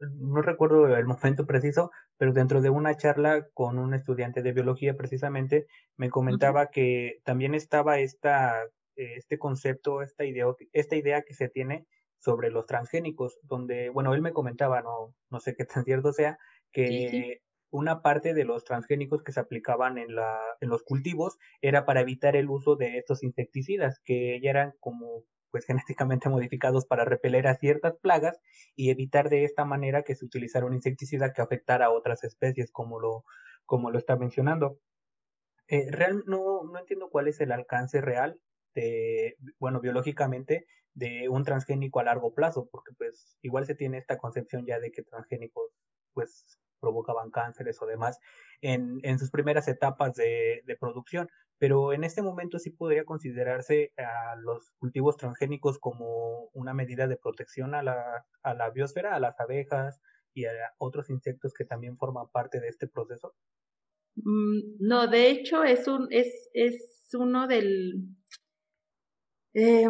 no recuerdo el momento preciso, pero dentro de una charla con un estudiante de biología precisamente, me comentaba que también estaba esta, eh, este concepto, esta idea, esta idea que se tiene sobre los transgénicos, donde, bueno, él me comentaba, no, no sé qué tan cierto sea, que una parte de los transgénicos que se aplicaban en, la, en los cultivos era para evitar el uso de estos insecticidas, que ya eran como pues genéticamente modificados para repeler a ciertas plagas y evitar de esta manera que se utilizara un insecticida que afectara a otras especies, como lo, como lo está mencionando. Eh, real, no, no entiendo cuál es el alcance real de, bueno, biológicamente, de un transgénico a largo plazo, porque pues igual se tiene esta concepción ya de que transgénicos pues provocaban cánceres o demás en, sus primeras etapas de, producción, pero en este momento sí podría considerarse a los cultivos transgénicos como una medida de protección a la, a la biosfera, a las abejas y a otros insectos que también forman parte de este proceso. Mm, no, de hecho es un es, es uno del eh,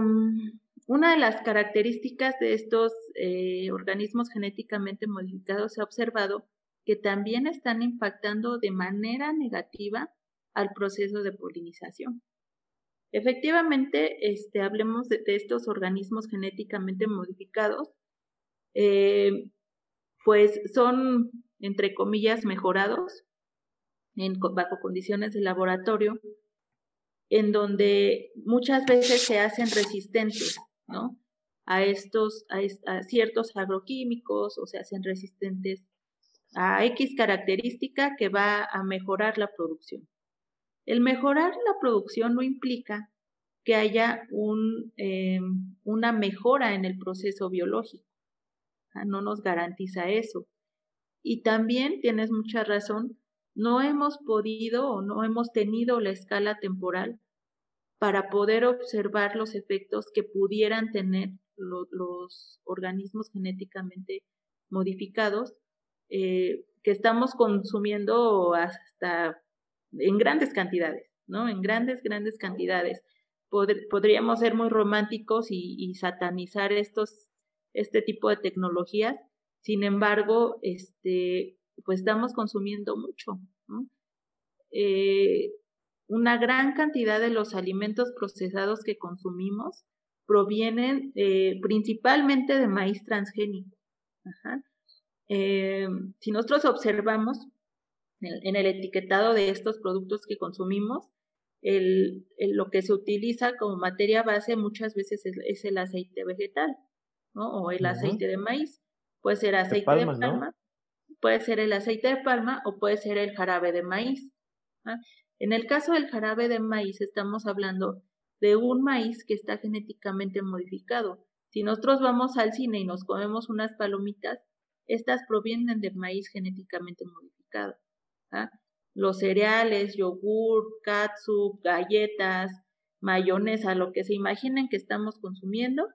una de las características de estos eh, organismos genéticamente modificados se ha observado que también están impactando de manera negativa al proceso de polinización. Efectivamente, este, hablemos de, estos organismos genéticamente modificados, eh, pues son, entre comillas, mejorados en, bajo condiciones de laboratorio, en donde muchas veces se hacen resistentes ¿no? A estos, a, ciertos agroquímicos o se hacen resistentes a X característica que va a mejorar la producción. El mejorar la producción no implica que haya em, una mejora en el proceso biológico. No nos garantiza eso. Y también tienes mucha razón, no hemos podido o no hemos tenido la escala temporal para poder observar los efectos que pudieran tener los organismos genéticamente modificados eh, que estamos consumiendo hasta en grandes cantidades, ¿no? En grandes, grandes cantidades. podríamos ser muy románticos y, satanizar estos, este tipo de tecnologías, sin embargo, este, pues estamos consumiendo mucho. Eh, una gran cantidad de los alimentos procesados que consumimos provienen eh, principalmente de maíz transgénico. Eh, si nosotros observamos en, el etiquetado de estos productos que consumimos, el, lo que se utiliza como materia base muchas veces es, el aceite vegetal, ¿no? O el aceite de maíz. Puede ser aceite de palma, puede ser el aceite de palma o puede ser el jarabe de maíz. En el caso del jarabe de maíz estamos hablando de un maíz que está genéticamente modificado. Si nosotros vamos al cine y nos comemos unas palomitas, estas provienen de maíz genéticamente modificado. ¿ah? Los cereales, yogur, katsup, galletas, mayonesa, lo que se imaginen que estamos consumiendo,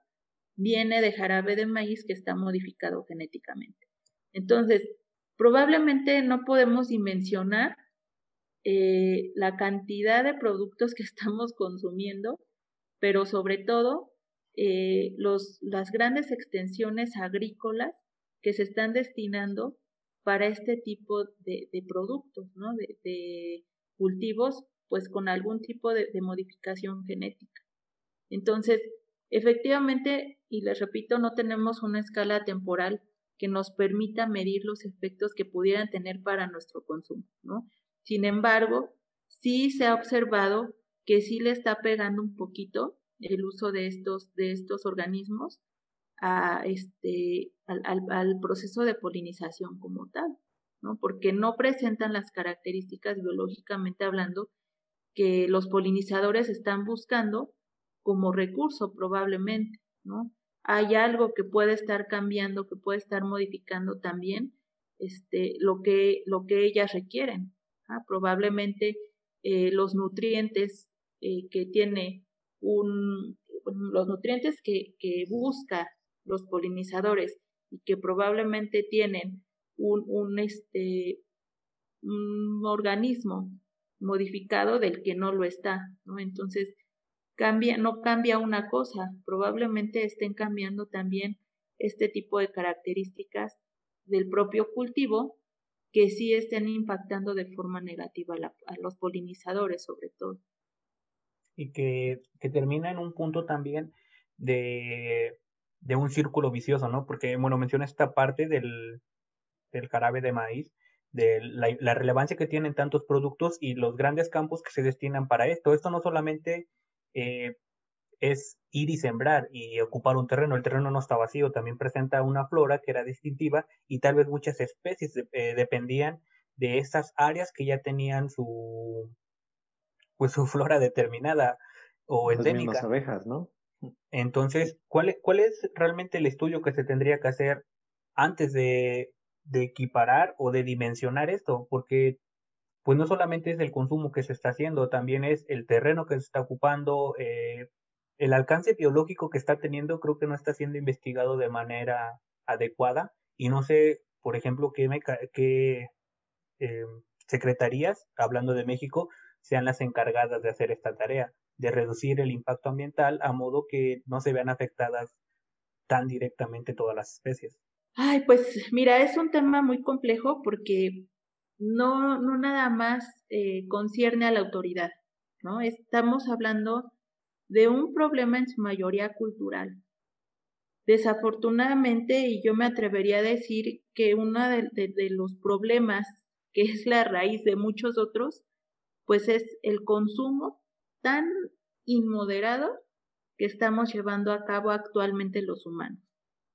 viene de jarabe de maíz que está modificado genéticamente. Entonces, probablemente no podemos dimensionar eh, la cantidad de productos que estamos consumiendo, pero sobre todo eh, los, las grandes extensiones agrícolas que se están destinando para este tipo de, productos, ¿no? De, cultivos, pues con algún tipo de, de modificación genética. Entonces, efectivamente, y les repito, no tenemos una escala temporal que nos permita medir los efectos que pudieran tener para nuestro consumo, ¿no? Sin embargo, sí se ha observado que sí le está pegando un poquito el uso de estos, de estos organismos a este, al, al, proceso de polinización como tal, ¿no? Porque no presentan las características biológicamente hablando que los polinizadores están buscando como recurso probablemente, ¿no? Hay algo que puede estar cambiando, que puede estar modificando también este, lo, que, lo que ellas requieren. Probablemente eh, los nutrientes eh, que tiene un, los nutrientes que, que busca los polinizadores y que probablemente tienen un, un, este, un organismo modificado del que no lo está, ¿no? Entonces, cambia, no cambia una cosa, probablemente estén cambiando también este tipo de características del propio cultivo que sí estén impactando de forma negativa a, los polinizadores sobre todo. Y que, que termina en un punto también de, de un círculo vicioso, ¿no? Porque, bueno, menciona esta parte del, del jarabe de maíz, de la, relevancia que tienen tantos productos y los grandes campos que se destinan para esto. Esto no solamente eh, es ir y sembrar y ocupar un terreno, el terreno no está vacío, también presenta una flora que era distintiva y tal vez muchas especies eh, dependían de esas áreas que ya tenían su pues su flora determinada o endémica. Las abejas, ¿no? Entonces, ¿cuál es, ¿cuál es realmente el estudio que se tendría que hacer antes de equiparar o de dimensionar esto, porque pues no solamente es el consumo que se está haciendo, también es el terreno que se está ocupando, eh, el alcance biológico que está teniendo creo que no está siendo investigado de manera adecuada. Y no sé, por ejemplo, qué, qué eh, secretarías, hablando de México, sean las encargadas de hacer esta tarea, de reducir el impacto ambiental a modo que no se vean afectadas tan directamente todas las especies. Ay, pues mira, es un tema muy complejo porque no, no nada más eh, concierne a la autoridad, ¿no? Estamos hablando de un problema en su mayoría cultural. Desafortunadamente, y yo me atrevería a decir que uno de, de los problemas que es la raíz de muchos otros, pues es el consumo tan inmoderado que estamos llevando a cabo actualmente los humanos.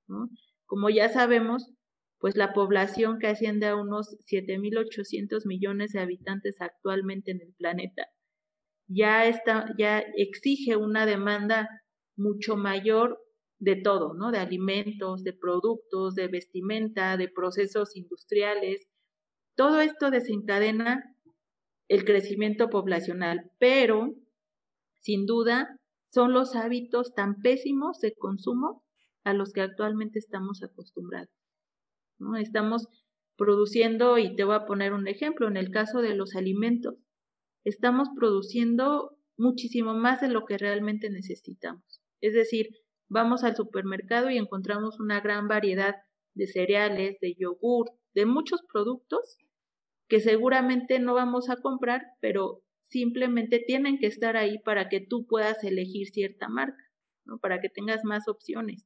¿no? Como ya sabemos, pues la población que asciende a unos 7.800 millones de habitantes actualmente en el planeta ya está, ya exige una demanda mucho mayor de todo, ¿no? De alimentos, de productos, de vestimenta, de procesos industriales. Todo esto desencadena el crecimiento poblacional, pero sin duda son los hábitos tan pésimos de consumo a los que actualmente estamos acostumbrados. ¿no? Estamos produciendo, y te voy a poner un ejemplo, en el caso de los alimentos, estamos produciendo muchísimo más de lo que realmente necesitamos. Es decir, vamos al supermercado y encontramos una gran variedad de cereales, de yogur, de muchos productos que seguramente no vamos a comprar, pero simplemente tienen que estar ahí para que tú puedas elegir cierta marca, ¿no? para que tengas más opciones.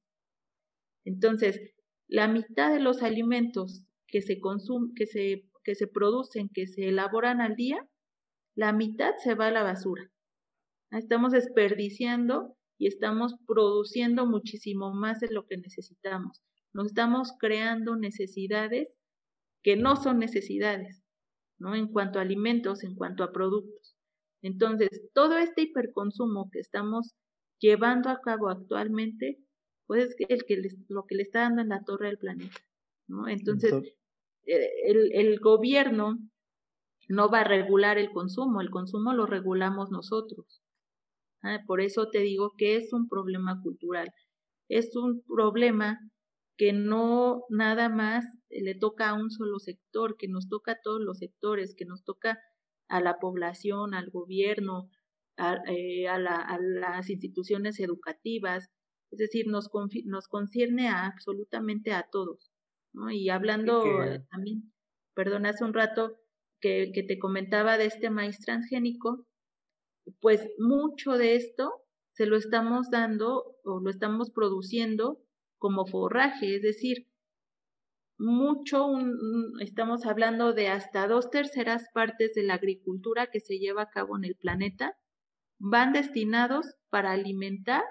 Entonces, la mitad de los alimentos que se consumen, que se, que se producen, que se elaboran al día, la mitad se va a la basura. Estamos desperdiciando y estamos produciendo muchísimo más de lo que necesitamos. Nos estamos creando necesidades que no son necesidades, ¿no? En cuanto a alimentos, en cuanto a productos. Entonces, todo este hiperconsumo que estamos llevando a cabo actualmente pues es el que lo que le está dando en la torre del planeta, ¿no? Entonces, eh, el, el gobierno no va a regular el consumo, el consumo lo regulamos nosotros. ¿ah? Por eso te digo que es un problema cultural, es un problema que no nada más le toca a un solo sector, que nos toca a todos los sectores, que nos toca a la población, al gobierno, a, eh, a, la, a las instituciones educativas, es decir, nos, nos concierne a absolutamente a todos. ¿no? Y hablando también, perdón, hace un rato que, que te comentaba de este maíz transgénico, pues mucho de esto se lo estamos dando o lo estamos produciendo como forraje, es decir, mucho, estamos hablando de hasta dos terceras partes de la agricultura que se lleva a cabo en el planeta, van destinados para alimentar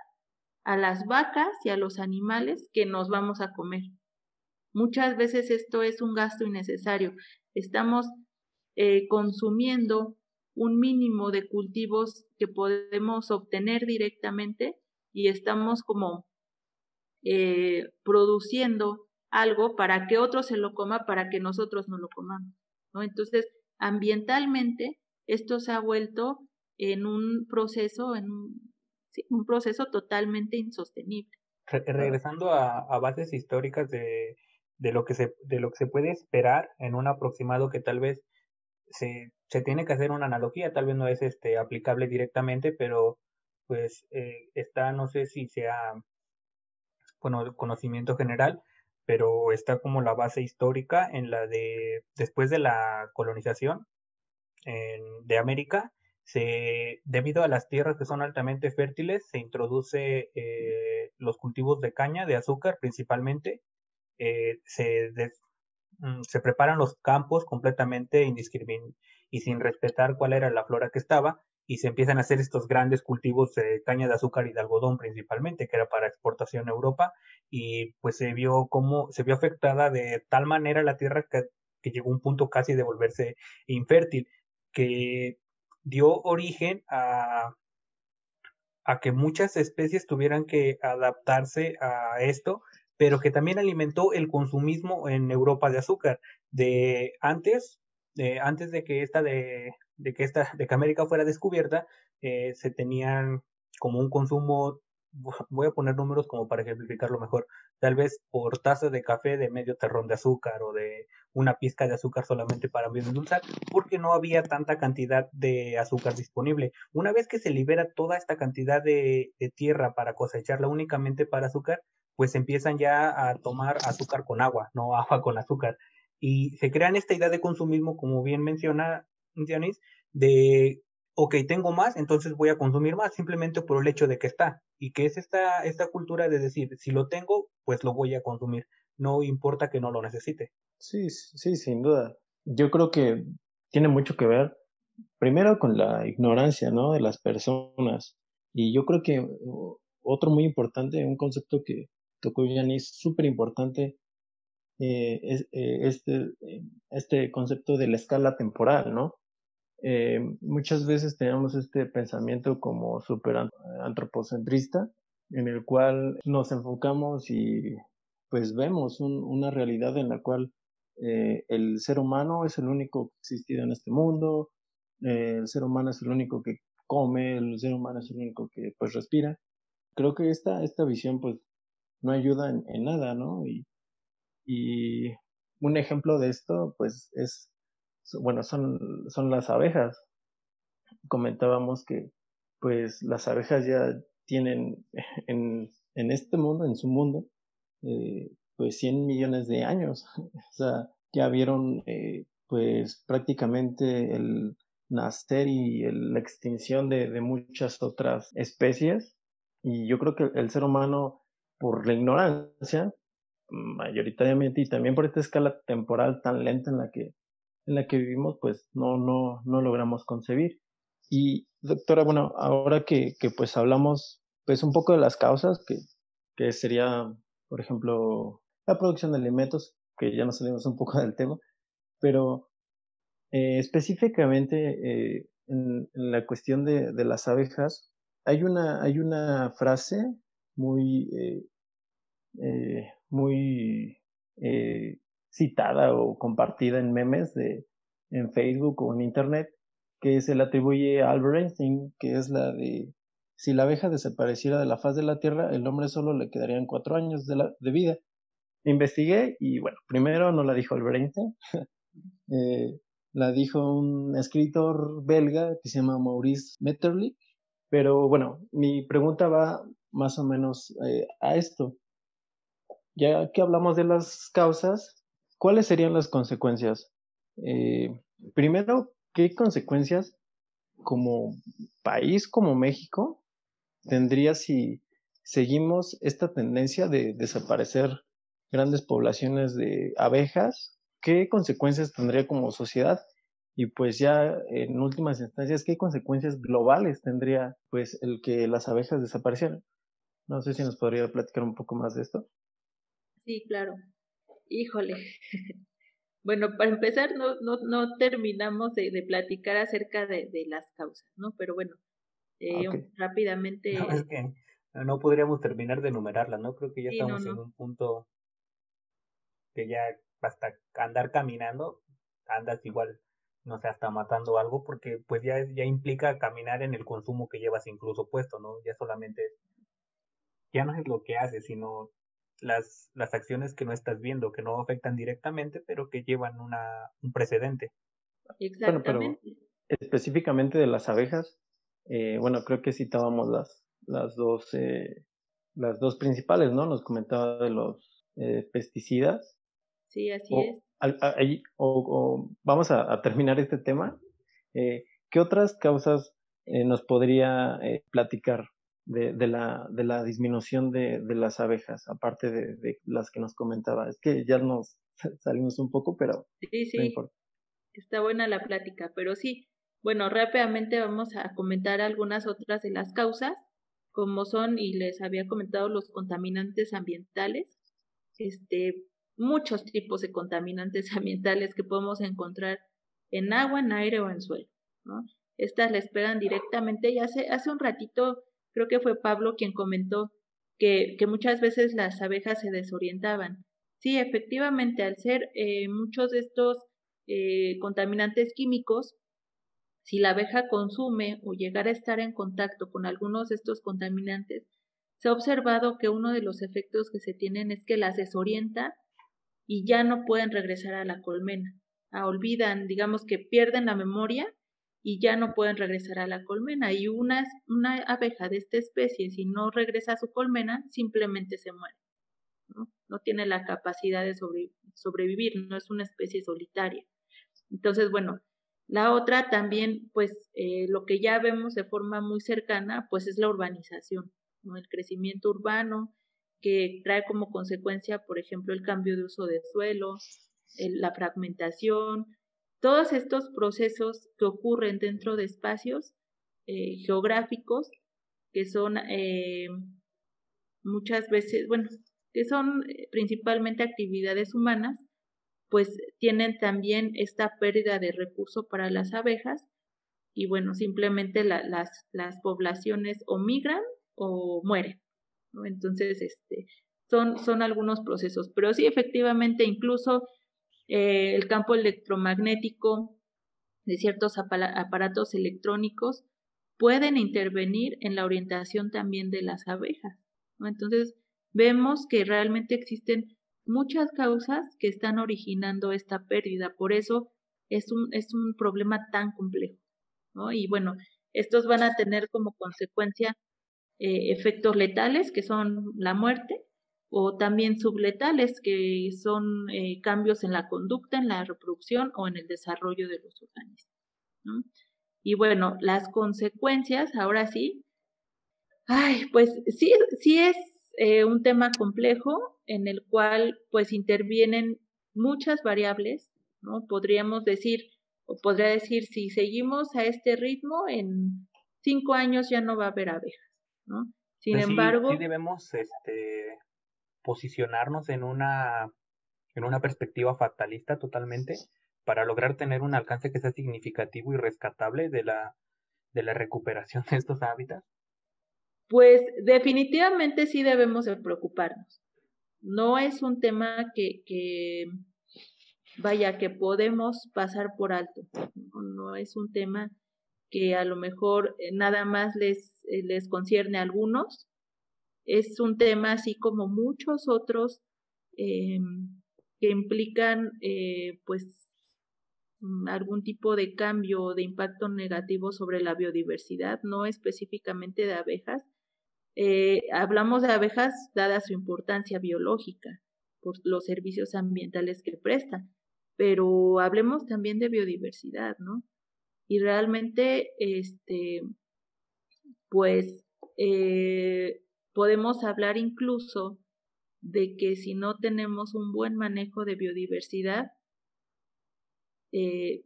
a las vacas y a los animales que nos vamos a comer. Muchas veces esto es un gasto innecesario. Estamos eh, consumiendo un mínimo de cultivos que podemos obtener directamente y estamos como eh, produciendo algo para que otro se lo coma, para que nosotros no lo comamos. ¿no? Entonces, ambientalmente, esto se ha vuelto en un proceso, en un un proceso totalmente insostenible. regresando a, a, bases históricas de, de, lo que se, de lo que se puede esperar en un aproximado que tal vez se, se tiene que hacer una analogía, tal vez no es este aplicable directamente, pero pues eh, está, no sé si sea, bueno, conocimiento general, pero está como la base histórica en la de después de la colonización de América, se, debido a las tierras que son altamente fértiles, se introduce eh, los cultivos de caña, de azúcar principalmente, eh, se, mm, se preparan los campos completamente indiscrimin y sin respetar cuál era la flora que estaba, y se empiezan a hacer estos grandes cultivos de caña de azúcar y de algodón principalmente, que era para exportación a Europa, y pues se vio cómo se vio afectada de tal manera la tierra que, que llegó a un punto casi de volverse infértil, que dio origen a, a que muchas especies tuvieran que adaptarse a esto, pero que también alimentó el consumismo en Europa de azúcar. De antes, de, antes de que esta de, de que esta de que América fuera descubierta, eh, se tenían como un consumo voy a poner números como para ejemplificarlo mejor, tal vez por taza de café de medio terrón de azúcar o de una pizca de azúcar solamente para endulzar, porque no había tanta cantidad de azúcar disponible. Una vez que se libera toda esta cantidad de, de tierra para cosecharla únicamente para azúcar, pues empiezan ya a tomar azúcar con agua, no agua con azúcar. Y se crean esta idea de consumismo, como bien menciona Dianis, de ok, tengo más, entonces voy a consumir más simplemente por el hecho de que está. Y que es esta, esta cultura de decir, si lo tengo, pues lo voy a consumir. No importa que no lo necesite. Sí, sí, sin duda. Yo creo que tiene mucho que ver, primero con la ignorancia, ¿no? De las personas. Y yo creo que otro muy importante, un concepto que tocó Yanis, súper importante, eh, es eh, este, eh, este concepto de la escala temporal, ¿no? Eh, muchas veces tenemos este pensamiento como súper antropocentrista, en el cual nos enfocamos y pues vemos una realidad en la cual eh, el ser humano es el único que ha existido en este mundo, eh, el ser humano es el único que come, el ser humano es el único que pues respira. Creo que esta, esta visión pues no ayuda en, en nada, ¿no? Y, y un ejemplo de esto pues es bueno, son, son las abejas. Comentábamos que pues las abejas ya tienen en, en este mundo, en su mundo, eh, pues 100 millones de años. o sea, ya vieron eh, pues prácticamente el nacer y la extinción de, de muchas otras especies. Y yo creo que el ser humano, por la ignorancia, mayoritariamente, y también por esta escala temporal tan lenta en la que en la que vivimos, pues no, no, no logramos concebir. Y doctora, bueno, ahora que, que pues hablamos pues un poco de las causas, que, que sería, por ejemplo, la producción de alimentos, que ya nos salimos un poco del tema, pero eh, específicamente eh, en, la cuestión de, de, las abejas, hay una, hay una frase muy, eh, eh muy eh, citada o compartida en memes de en Facebook o en internet que se le atribuye a Albert Einstein, que es la de si la abeja desapareciera de la faz de la Tierra, el hombre solo le quedarían cuatro años de, la, de vida. Investigué y bueno, primero no la dijo Albert Einstein, eh, la dijo un escritor belga que se llama Maurice Metterlich, pero bueno, mi pregunta va más o menos eh, a esto. Ya que hablamos de las causas, ¿cuáles serían las consecuencias? Eh, primero, ¿qué consecuencias como país, como México, tendría si seguimos esta tendencia de desaparecer grandes poblaciones de abejas? ¿Qué consecuencias tendría como sociedad? Y pues ya en últimas instancias, ¿qué consecuencias globales tendría pues el que las abejas desaparecieran? No sé si nos podría platicar un poco más de esto. Sí, claro. Híjole. Bueno, para empezar, no, no, no terminamos de, de platicar acerca de, de, las causas, ¿no? Pero bueno, eh, rápidamente. No, es que no podríamos terminar de enumerarlas, ¿no? Creo que ya estamos en un punto que ya hasta andar caminando, andas igual no sé, hasta matando algo, porque pues ya, ya implica caminar en el consumo que llevas incluso puesto, ¿no? Ya solamente, ya no es lo que haces, sino las, las acciones que no estás viendo, que no afectan directamente, pero que llevan una, un precedente. Exactamente. pero específicamente de las abejas, eh, bueno, creo que citábamos las, las dos, eh, las dos principales, ¿no? Nos comentaba de los eh, pesticidas. Sí, así es o, vamos a, terminar este tema. Eh, ¿Qué otras causas eh, nos podría eh, platicar de, la, de la disminución de, las abejas, aparte de, las que nos comentaba? Es que ya nos salimos un poco, pero sí, sí. Está buena la plática, pero sí. Bueno, rápidamente vamos a comentar algunas otras de las causas, como son, y les había comentado, los contaminantes ambientales. Este, muchos tipos de contaminantes ambientales que podemos encontrar en agua, en aire o en suelo. ¿no? Estas les pegan directamente y hace, hace un ratito creo que fue Pablo quien comentó que, muchas veces las abejas se desorientaban. Sí, efectivamente, al ser eh, muchos de estos eh, contaminantes químicos, si la abeja consume o llegara a estar en contacto con algunos de estos contaminantes, se ha observado que uno de los efectos que se tienen es que las desorienta y ya no pueden regresar a la colmena. Ah, olvidan, digamos que pierden la memoria y ya no pueden regresar a la colmena. Y una, una abeja de esta especie, si no regresa a su colmena, simplemente se muere. No, tiene la capacidad de sobrevivir, no es una especie solitaria. Entonces, bueno, la otra también, pues eh, lo que ya vemos de forma muy cercana, pues es la urbanización, el crecimiento urbano, que trae como consecuencia, por ejemplo, el cambio de uso de suelo, la fragmentación, todos estos procesos que ocurren dentro de espacios eh, geográficos que son eh, muchas veces, bueno, que son eh, principalmente actividades humanas, pues tienen también esta pérdida de recurso para las abejas y bueno, simplemente las, las poblaciones o migran o mueren. Entonces, este, son, son algunos procesos, pero sí, efectivamente, incluso eh, el campo electromagnético de ciertos aparatos electrónicos pueden intervenir en la orientación también de las abejas. Entonces, vemos que realmente existen muchas causas que están originando esta pérdida, por eso es un, es un problema tan complejo. Y bueno, estos van a tener como consecuencia eh, efectos letales, que son la muerte, o también subletales, que son eh, cambios en la conducta, en la reproducción o en el desarrollo de los organismos. Y bueno, las consecuencias, ahora sí, ay, pues sí, sí es eh, un tema complejo en el cual pues intervienen muchas variables, ¿no? Podríamos decir, o podría decir, si seguimos a este ritmo, en cinco años ya no va a haber abejas. Sin pues embargo, sí, debemos este, posicionarnos en una, en una perspectiva fatalista totalmente para lograr tener un alcance que sea significativo y rescatable de la, de la recuperación de estos hábitats? Pues definitivamente sí debemos de preocuparnos. No es un tema que, que vaya, que podemos pasar por alto. no es un tema que a lo mejor eh, nada más les, eh, les concierne a algunos. Es un tema así como muchos otros eh, que implican pues mm, algún tipo de cambio o de impacto negativo sobre la biodiversidad, no específicamente de abejas. hablamos de abejas dada su importancia biológica por los servicios ambientales que prestan, pero hablemos también de biodiversidad, ¿no? y realmente, este, pues, eh, podemos hablar incluso de que si no tenemos un buen manejo de biodiversidad, eh,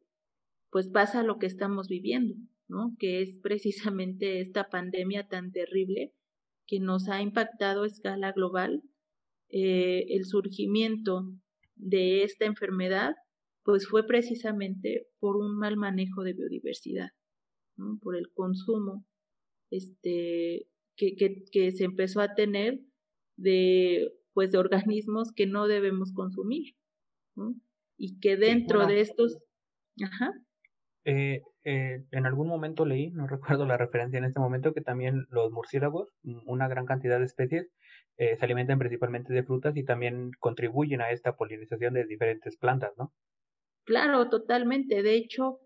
pues pasa lo que estamos viviendo, ¿no? Que es precisamente esta pandemia tan terrible que nos ha impactado a escala global, eh, el surgimiento de esta enfermedad pues fue precisamente por un mal manejo de biodiversidad, por el consumo este, que, que, se empezó a tener de, pues, de organismos que no debemos consumir. Y que dentro de estos... Ajá. Eh, eh, en algún momento leí, no recuerdo la referencia en este momento, que también los murciélagos, una gran cantidad de especies, se alimentan principalmente de frutas y también contribuyen a esta polinización de diferentes plantas, ¿no? Claro, totalmente. De hecho,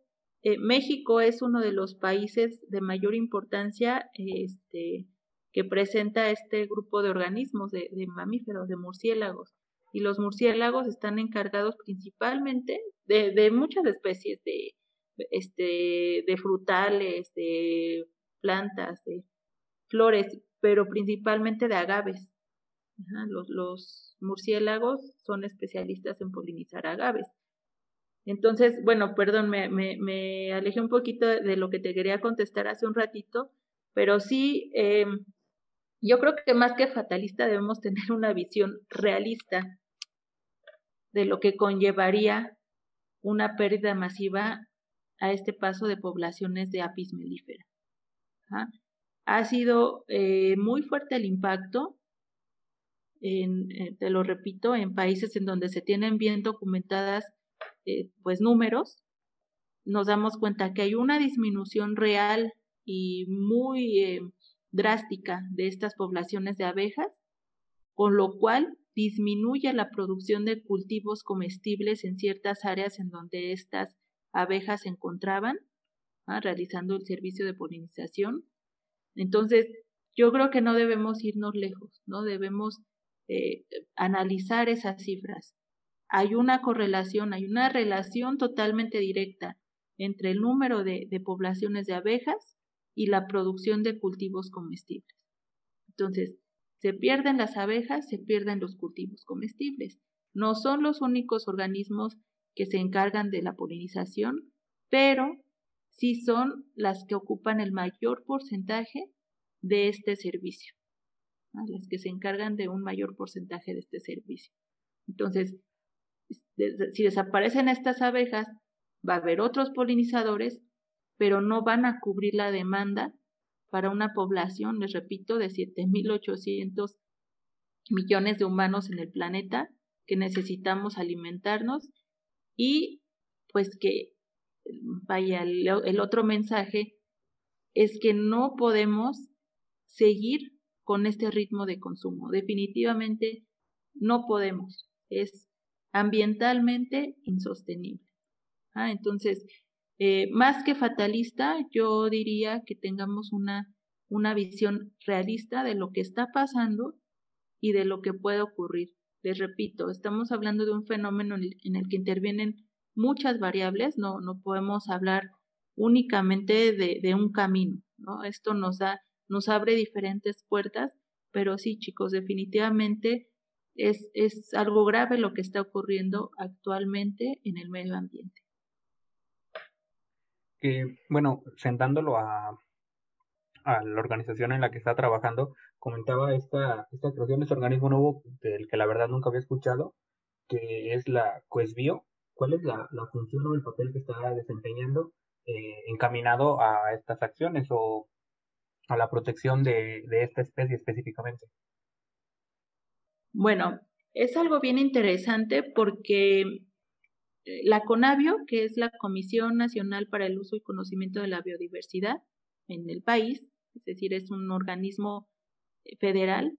México es uno de los países de mayor importancia este, que presenta este grupo de organismos, de, mamíferos, de murciélagos. Y los murciélagos están encargados principalmente de, muchas especies de, este, de frutales, de plantas, de flores, pero principalmente de agaves. los, los murciélagos son especialistas en polinizar agaves. Entonces, bueno, perdón, me, me, alejé un poquito de lo que te quería contestar hace un ratito, pero sí, eh, yo creo que más que fatalista debemos tener una visión realista de lo que conllevaría una pérdida masiva a este paso de poblaciones de apis mellifera. Ha sido eh, muy fuerte el impacto, en, eh, te lo repito, en países en donde se tienen bien documentadas eh, pues números, nos damos cuenta que hay una disminución real y muy drástica de estas poblaciones de abejas, con lo cual disminuye la producción de cultivos comestibles en ciertas áreas en donde estas abejas se encontraban, ¿ah? realizando el servicio de polinización. Entonces, yo creo que no debemos irnos lejos, ¿no? Debemos eh, analizar esas cifras. Hay una correlación, hay una relación totalmente directa entre el número de poblaciones de abejas y la producción de cultivos comestibles. Entonces, se pierden las abejas, se pierden los cultivos comestibles. No son los únicos organismos que se encargan de la polinización, pero sí son las que ocupan el mayor porcentaje de este servicio, las que se encargan de un mayor porcentaje de este servicio. Entonces, si desaparecen estas abejas, va a haber otros polinizadores pero no van a cubrir la demanda para una población, les repito, de 7.800 millones de humanos en el planeta que necesitamos alimentarnos y pues que, vaya, el, otro mensaje es que no podemos seguir con este ritmo de consumo. Definitivamente no podemos. Es ambientalmente insostenible. Ah, entonces, eh, más que fatalista, yo diría que tengamos una, una visión realista de lo que está pasando y de lo que puede ocurrir. Les repito, estamos hablando de un fenómeno en el, que intervienen muchas variables, no, no podemos hablar únicamente de, un camino, ¿no? Esto nos da, nos abre diferentes puertas, pero sí, chicos, definitivamente es, es algo grave lo que está ocurriendo actualmente en el medio ambiente que, bueno, sentándolo a, la organización en la que está trabajando, comentaba esta, esta creación de este organismo nuevo del que la verdad nunca había escuchado, que es la Coesbio. ¿Cuál es la, función o el papel que está desempeñando eh, encaminado a estas acciones o a la protección de esta especie específicamente? Bueno, es algo bien interesante porque la CONABIO, que es la Comisión Nacional para el Uso y Conocimiento de la Biodiversidad en el país, es decir, es un organismo eh, federal,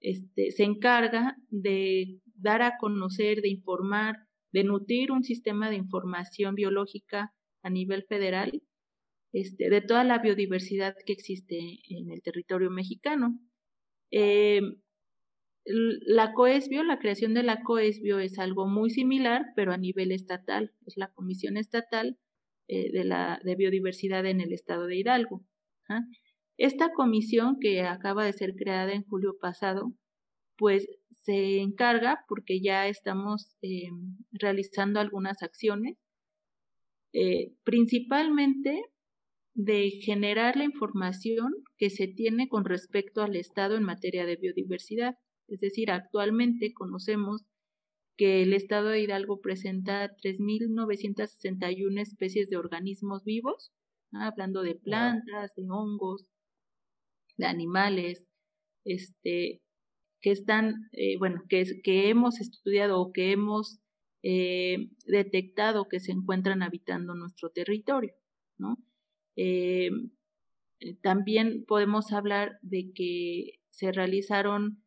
este, se encarga de dar a conocer, de informar, de nutrir un sistema de información biológica a nivel federal este, de toda la biodiversidad que existe en el territorio mexicano. Eh, la COESBIO, la creación de la COESBIO es algo muy similar, pero a nivel estatal. Es la Comisión Estatal eh, de, la, Biodiversidad en el estado de Hidalgo. ¿ah? Esta comisión que acaba de ser creada en julio pasado, pues se encarga, porque ya estamos eh, realizando algunas acciones, eh, principalmente de generar la información que se tiene con respecto al Estado en materia de biodiversidad. Es decir, actualmente conocemos que el estado de Hidalgo presenta 3.961 especies de organismos vivos, hablando de plantas, de hongos, de animales, este, que están, eh, bueno, que, que hemos estudiado o que hemos eh, detectado que se encuentran habitando nuestro territorio, ¿no? Eh, también podemos hablar de que se realizaron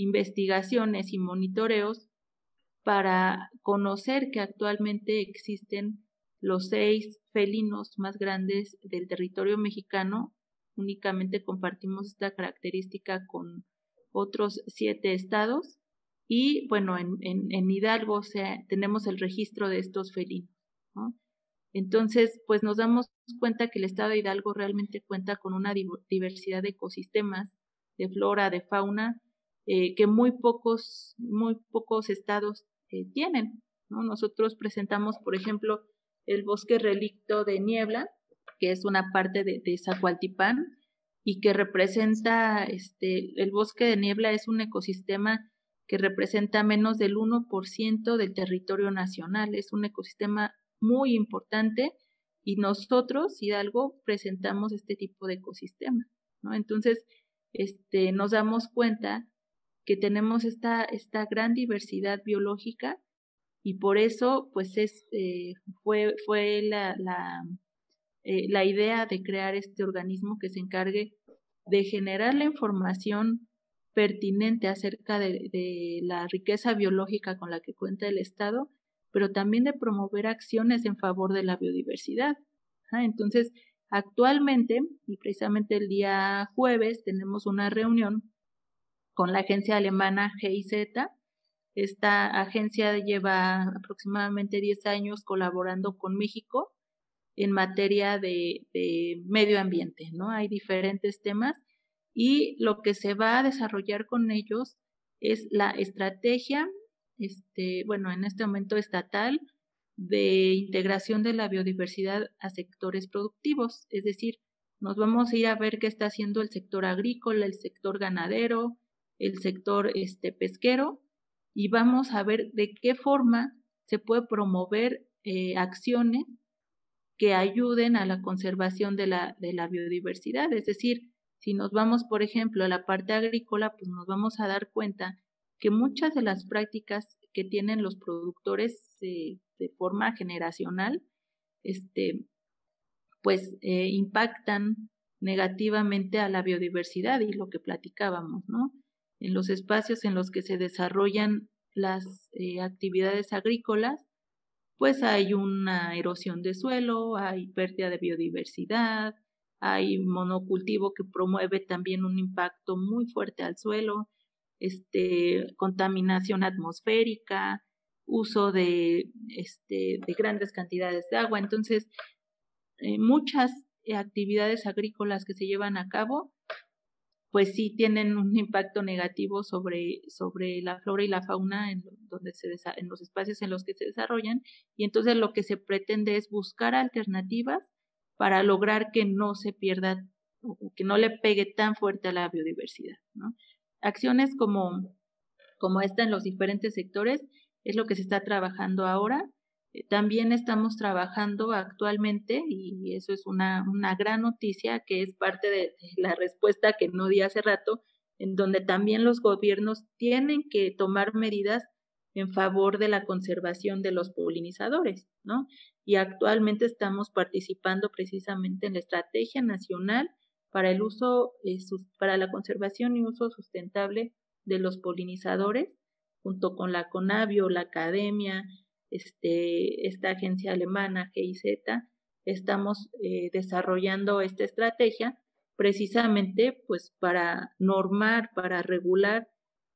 investigaciones y monitoreos para conocer que actualmente existen los seis felinos más grandes del territorio mexicano. Únicamente compartimos esta característica con otros siete estados. Y bueno, en, en, Hidalgo tenemos el registro de estos felinos. Entonces, pues nos damos cuenta que el estado de Hidalgo realmente cuenta con una diversidad de ecosistemas, de flora, de fauna, eh, que muy pocos, muy pocos estados eh, tienen. ¿no? Nosotros presentamos, por ejemplo, el bosque relicto de niebla, que es una parte de, de Zacualtipán, y que representa, este, el bosque de niebla es un ecosistema que representa menos del 1% del territorio nacional. Es un ecosistema muy importante y nosotros, Hidalgo, presentamos este tipo de ecosistema. Entonces, este, nos damos cuenta que tenemos esta, esta gran diversidad biológica y por eso, pues, es, eh, fue, fue la, la, eh, la idea de crear este organismo que se encargue de generar la información pertinente acerca de, de, la riqueza biológica con la que cuenta el Estado pero también de promover acciones en favor de la biodiversidad. Entonces, actualmente, y precisamente el día jueves, tenemos una reunión con la agencia alemana GIZ. Esta agencia lleva aproximadamente 10 años colaborando con México en materia de, de, medio ambiente, ¿no? Hay diferentes temas y lo que se va a desarrollar con ellos es la estrategia este, bueno, en este momento estatal de integración de la biodiversidad a sectores productivos, es decir, nos vamos a ir a ver qué está haciendo el sector agrícola, el sector ganadero, el sector este, pesquero, y vamos a ver de qué forma se puede promover eh, acciones que ayuden a la conservación de la, de la biodiversidad. Es decir, si nos vamos, por ejemplo, a la parte agrícola, pues nos vamos a dar cuenta que muchas de las prácticas que tienen los productores eh, de forma generacional, este, pues eh, impactan negativamente a la biodiversidad y lo que platicábamos, ¿no? En los espacios en los que se desarrollan las eh, actividades agrícolas, pues hay una erosión de suelo, hay pérdida de biodiversidad, hay monocultivo que promueve también un impacto muy fuerte al suelo, este, contaminación atmosférica, uso de, este, de grandes cantidades de agua. Entonces, eh, muchas actividades agrícolas que se llevan a cabo, pues sí tienen un impacto negativo sobre, sobre la flora y la fauna en, donde se en los espacios en los que se desarrollan. Y entonces lo que se pretende es buscar alternativas para lograr que no se pierda o que no le pegue tan fuerte a la biodiversidad. ¿no? acciones como, como esta en los diferentes sectores es lo que se está trabajando ahora. Eh, también estamos trabajando actualmente, y eso es una, una gran noticia, que es parte de, la respuesta que no di hace rato, en donde también los gobiernos tienen que tomar medidas en favor de la conservación de los polinizadores, ¿no? Y actualmente estamos participando precisamente en la Estrategia Nacional para el uso, eh, para la conservación y uso sustentable de los polinizadores, junto con la CONABIO, la Academia, este, esta agencia alemana GIZ, estamos eh, desarrollando esta estrategia precisamente pues para normar, para regular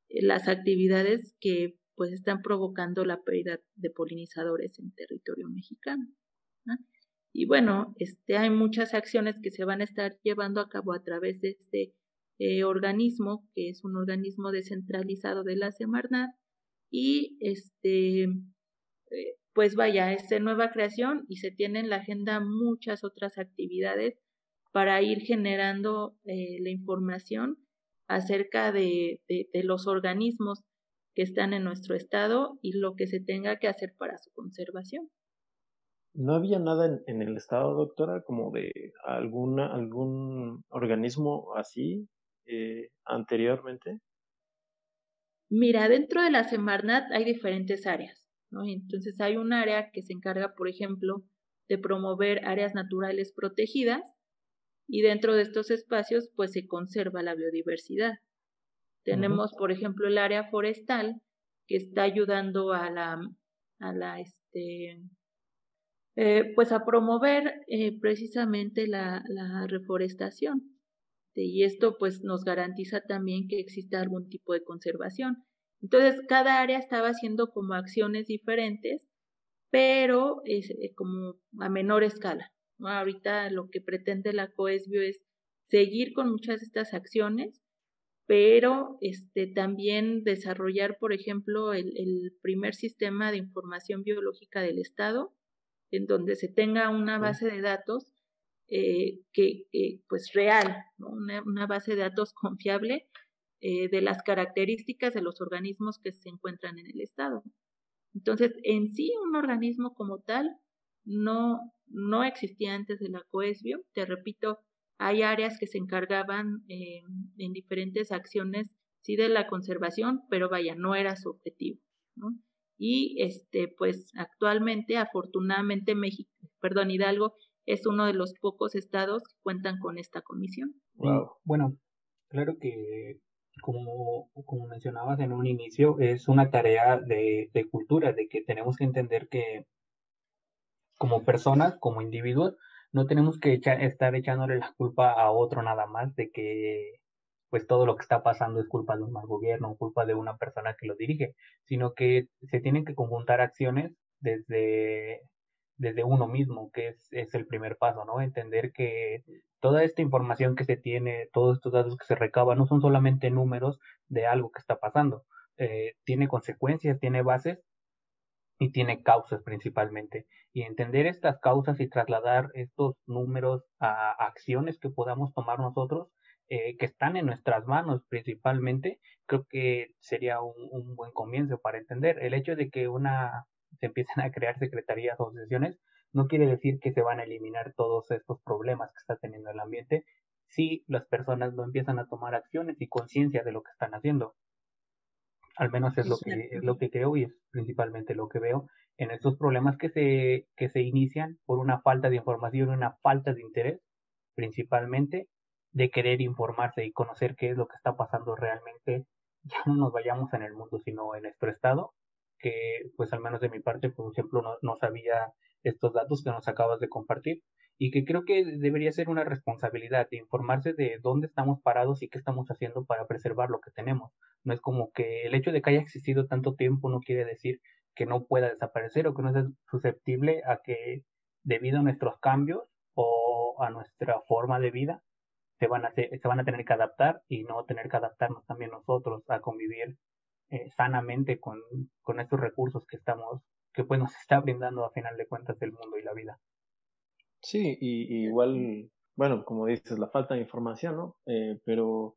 eh, las actividades que pues están provocando la pérdida de polinizadores en territorio mexicano. Y bueno, este, hay muchas acciones que se van a estar llevando a cabo a través de este eh, organismo, que es un organismo descentralizado de la Semarnat. Y este, eh, pues vaya, es de nueva creación y se tiene en la agenda muchas otras actividades para ir generando eh, la información acerca de, de, de los organismos que están en nuestro estado y lo que se tenga que hacer para su conservación. ¿No había nada en, el estado, doctora, como de alguna, algún organismo así eh, anteriormente? Mira, dentro de la Semarnat hay diferentes áreas. ¿No? Entonces hay un área que se encarga, por ejemplo, de promover áreas naturales protegidas y dentro de estos espacios pues se conserva la biodiversidad. Tenemos, por ejemplo, el área forestal que está ayudando a la, a la este, eh, pues a promover eh, precisamente la, la reforestación. Y esto pues nos garantiza también que exista algún tipo de conservación. Entonces, cada área estaba haciendo como acciones diferentes, pero es eh, como a menor escala. Ahorita lo que pretende la COESBIO es seguir con muchas de estas acciones, pero este, también desarrollar, por ejemplo, el, el primer sistema de información biológica del Estado, en donde se tenga una base de datos eh, que, pues real, una, base de datos confiable eh, de las características de los organismos que se encuentran en el estado. Entonces, en sí, un organismo como tal no, no existía antes de la coesbio. Te repito, hay áreas que se encargaban eh, en diferentes acciones, sí, de la conservación, pero vaya, no era su objetivo. Y este, pues actualmente, afortunadamente, México, perdón, Hidalgo es uno de los pocos estados que cuentan con esta comisión. Bueno, claro que como, como mencionabas en un inicio, es una tarea de, de cultura, de que tenemos que entender que como personas, como individuos, no tenemos que estar echándole la culpa a otro nada más de que pues todo lo que está pasando es culpa de un mal gobierno culpa de una persona que lo dirige, sino que se tienen que conjuntar acciones desde desde uno mismo, que es, es, el primer paso, ¿no? Entender que toda esta información que se tiene, todos estos datos que se recaban, no son solamente números de algo que está pasando, eh, tiene consecuencias, tiene bases y tiene causas principalmente. Y entender estas causas y trasladar estos números a acciones que podamos tomar nosotros, eh, que están en nuestras manos principalmente, creo que sería un, un buen comienzo para entender el hecho de que una se empiezan a crear secretarías o asociaciones, no quiere decir que se van a eliminar todos estos problemas que está teniendo el ambiente si las personas no empiezan a tomar acciones y conciencia de lo que están haciendo. Al menos es lo que es lo que creo y es principalmente lo que veo en estos problemas que se que se inician por una falta de información, una falta de interés, principalmente de querer informarse y conocer qué es lo que está pasando realmente. Ya no nos vayamos en el mundo, sino en nuestro estado que pues al menos de mi parte, por ejemplo, no, no sabía estos datos que nos acabas de compartir y que creo que debería ser una responsabilidad de informarse de dónde estamos parados y qué estamos haciendo para preservar lo que tenemos. No es como que el hecho de que haya existido tanto tiempo no quiere decir que no pueda desaparecer o que no sea susceptible a que debido a nuestros cambios o a nuestra forma de vida se van a, se van a tener que adaptar y no tener que adaptarnos también nosotros a convivir eh, sanamente con, con estos recursos que estamos, que pues nos está brindando a final de cuentas el mundo y la vida. Sí, y, igual, bueno, como dices, la falta de información, ¿no? Eh, pero,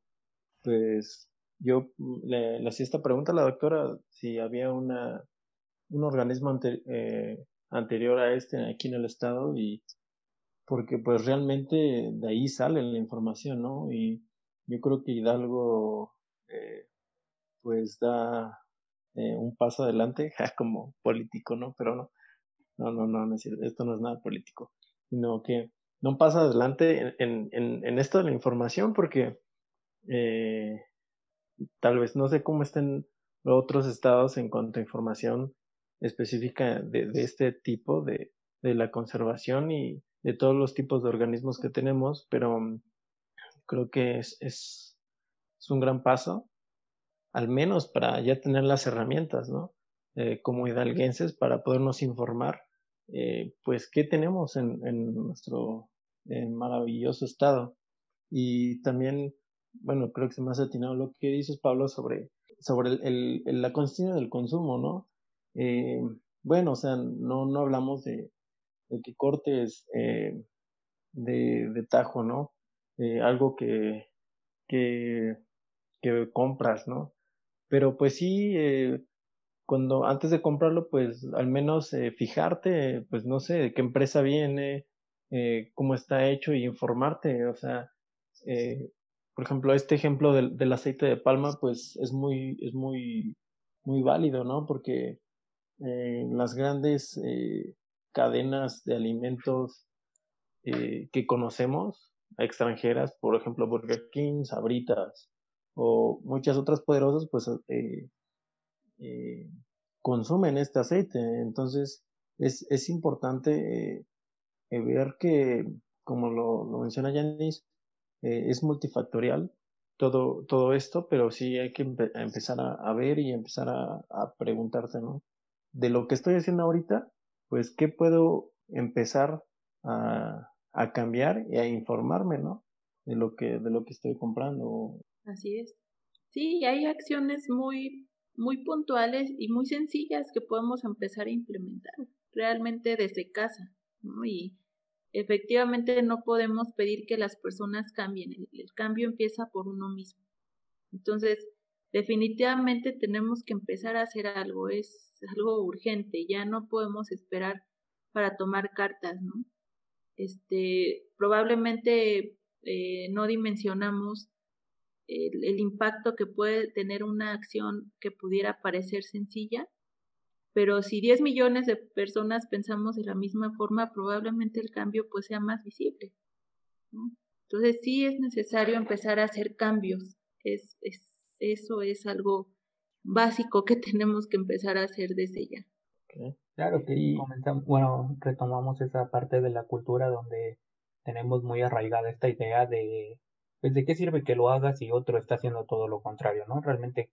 pues, yo le, hacía esta pregunta a la doctora si había una, un organismo eh, anterior a este aquí en el estado y porque pues realmente de ahí sale la información, ¿no? Y yo creo que Hidalgo eh, pues da eh, un paso adelante como político, ¿no? Pero no, no, no, no, no es esto no es nada político, sino que no pasa adelante en, en, en esto de la información porque eh, tal vez no sé cómo estén otros estados en cuanto a información específica de, de este tipo de, de la conservación y de todos los tipos de organismos que tenemos, pero mm, creo que es, es, es un gran paso al menos para ya tener las herramientas, ¿no? Eh, como hidalguenses para podernos informar, eh, pues, qué tenemos en, en nuestro maravilloso estado. Y también, bueno, creo que se me ha atinado lo que dices, Pablo, sobre, sobre el, el, la conciencia del consumo, ¿no? Eh, bueno, o sea, no, no hablamos de, de que cortes de, de tajo, ¿no? algo que, que, que compras, ¿no? Pero pues sí, eh, cuando antes de comprarlo, pues al menos eh, fijarte, pues no sé, de qué empresa viene, eh, cómo está hecho y informarte. O sea, eh, por ejemplo, este ejemplo del, del, aceite de palma, pues es muy, es muy, muy válido, ¿no? Porque las grandes cadenas de alimentos que conocemos, extranjeras, por ejemplo Burger King, Sabritas o muchas otras poderosas, pues consumen este aceite. Entonces es, es importante ver que, como lo, menciona Yanis, es multifactorial todo, todo esto, pero sí hay que empezar a, ver y empezar a, a preguntarse, ¿no? De lo que estoy haciendo ahorita, pues, ¿qué puedo empezar a, a cambiar y a informarme, ¿no? De lo que, de lo que estoy comprando. Así es. Sí, hay acciones muy, muy puntuales y muy sencillas que podemos empezar a implementar realmente desde casa, ¿no? Y efectivamente no podemos pedir que las personas cambien, el, cambio empieza por uno mismo. Entonces, definitivamente tenemos que empezar a hacer algo, es algo urgente, ya no podemos esperar para tomar cartas, ¿no? Este, probablemente eh, no dimensionamos el, impacto que puede tener una acción que pudiera parecer sencilla, pero si 10 millones de personas pensamos de la misma forma, probablemente el cambio pues sea más visible. Entonces sí es necesario empezar a hacer cambios. Es, es, eso es algo básico que tenemos que empezar a hacer desde ya. Claro que comenzamos, bueno, retomamos esa parte de la cultura donde tenemos muy arraigada esta idea de, pues, de qué sirve que lo hagas si otro está haciendo todo lo contrario, ¿no? Realmente,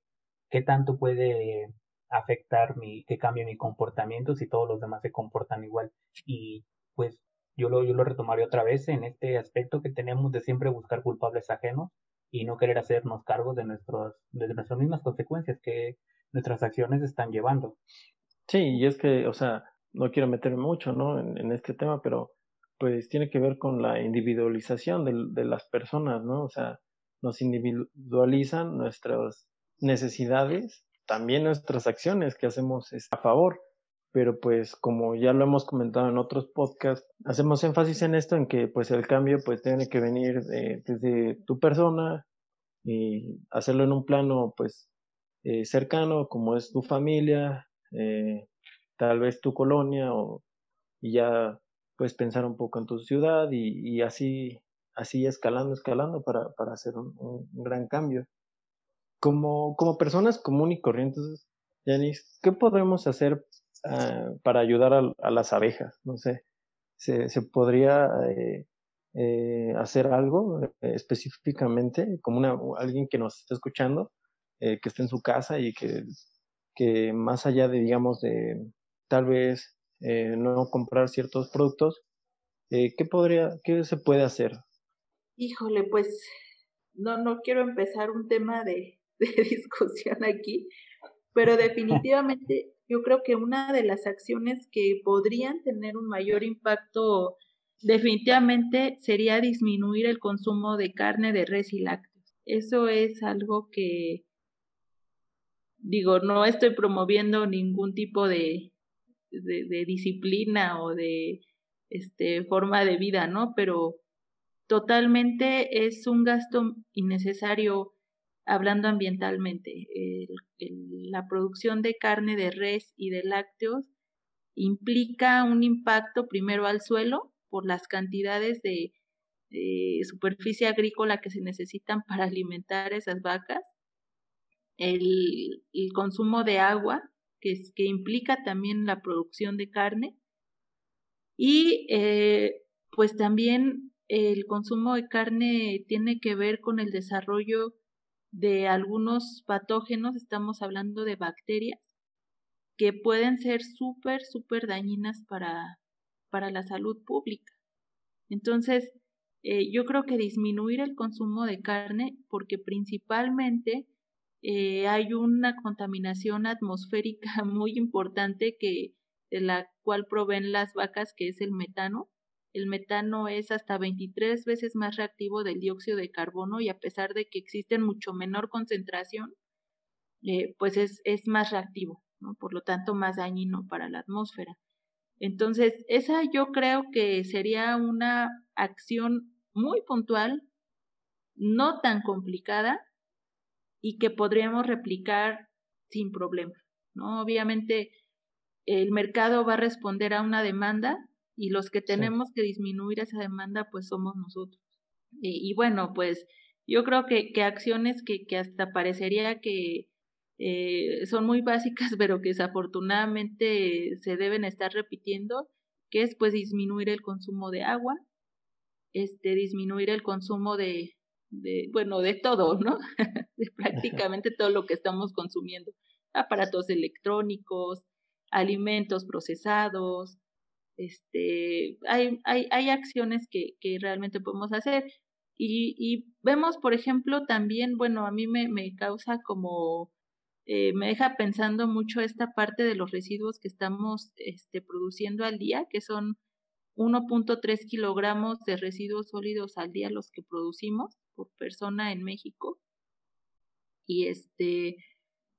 ¿qué tanto puede afectar mi, que cambie mi comportamiento si todos los demás se comportan igual. Y pues yo lo, yo lo retomaré otra vez en este aspecto que tenemos de siempre buscar culpables ajenos y no querer hacernos cargo de, nuestros, de nuestras mismas consecuencias que nuestras acciones están llevando. Sí, y es que, o sea, no quiero meterme mucho, ¿no? En, en este tema, pero pues tiene que ver con la individualización de, de las personas, ¿no? O sea, nos individualizan nuestras necesidades también nuestras acciones que hacemos a favor. Pero pues como ya lo hemos comentado en otros podcasts, hacemos énfasis en esto, en que pues el cambio pues tiene que venir desde tu persona y hacerlo en un plano pues eh, cercano como es tu familia, eh, tal vez tu colonia o y ya pues pensar un poco en tu ciudad y, así así escalando escalando para, para hacer un, un gran cambio como, como personas comunes y corrientes, Yanis, ¿qué podemos hacer ah, para ayudar a, las abejas? No sé, ¿se, se podría eh, eh, hacer algo eh, específicamente, como una, alguien que nos esté escuchando, que esté en su casa y que, que más allá de, digamos, de tal vez no comprar ciertos productos, ¿qué podría, qué se puede hacer? Híjole, pues no, no quiero empezar un tema de, de discusión aquí, pero definitivamente yo creo que una de las acciones que podrían tener un mayor impacto definitivamente sería disminuir el consumo de carne de res y lácteos. Eso es algo que digo, no estoy promoviendo ningún tipo de, de, disciplina o de este forma de vida, ¿no? Pero totalmente es un gasto innecesario hablando ambientalmente, la producción de carne de res y de lácteos implica un impacto primero al suelo por las cantidades de, superficie agrícola que se necesitan para alimentar esas vacas, el, consumo de agua, que, implica también la producción de carne, y eh, pues también el consumo de carne tiene que ver con el desarrollo de algunos patógenos, estamos hablando de bacterias, que pueden ser súper, súper dañinas para, para la salud pública. Entonces, eh, yo creo que disminuir el consumo de carne, porque principalmente eh, hay una contaminación atmosférica muy importante que, de la cual proveen las vacas, que es el metano, el metano es hasta 23 veces más reactivo del dióxido de carbono y a pesar de que existe mucho menor concentración, eh, pues es, es más reactivo, por lo tanto más dañino para la atmósfera. Entonces, esa yo creo que sería una acción muy puntual, no tan complicada y que podríamos replicar sin problema, ¿no? Obviamente, el mercado va a responder a una demanda y los que tenemos que disminuir esa demanda pues somos nosotros. Y, bueno, pues yo creo que, que acciones que, que hasta parecería que eh, son muy básicas, pero que desafortunadamente se deben estar repitiendo, que es pues disminuir el consumo de agua, este, disminuir el consumo de, de bueno, de todo, ¿no? de prácticamente todo lo que estamos consumiendo, aparatos electrónicos, alimentos procesados, este, hay, hay, hay acciones que, que realmente podemos hacer. Y, y vemos, por ejemplo, también, bueno, a mí me, me causa como, eh, me deja pensando mucho esta parte de los residuos que estamos este, produciendo al día, que son 1.3 kilogramos de residuos sólidos al día los que producimos por persona en México. Y este,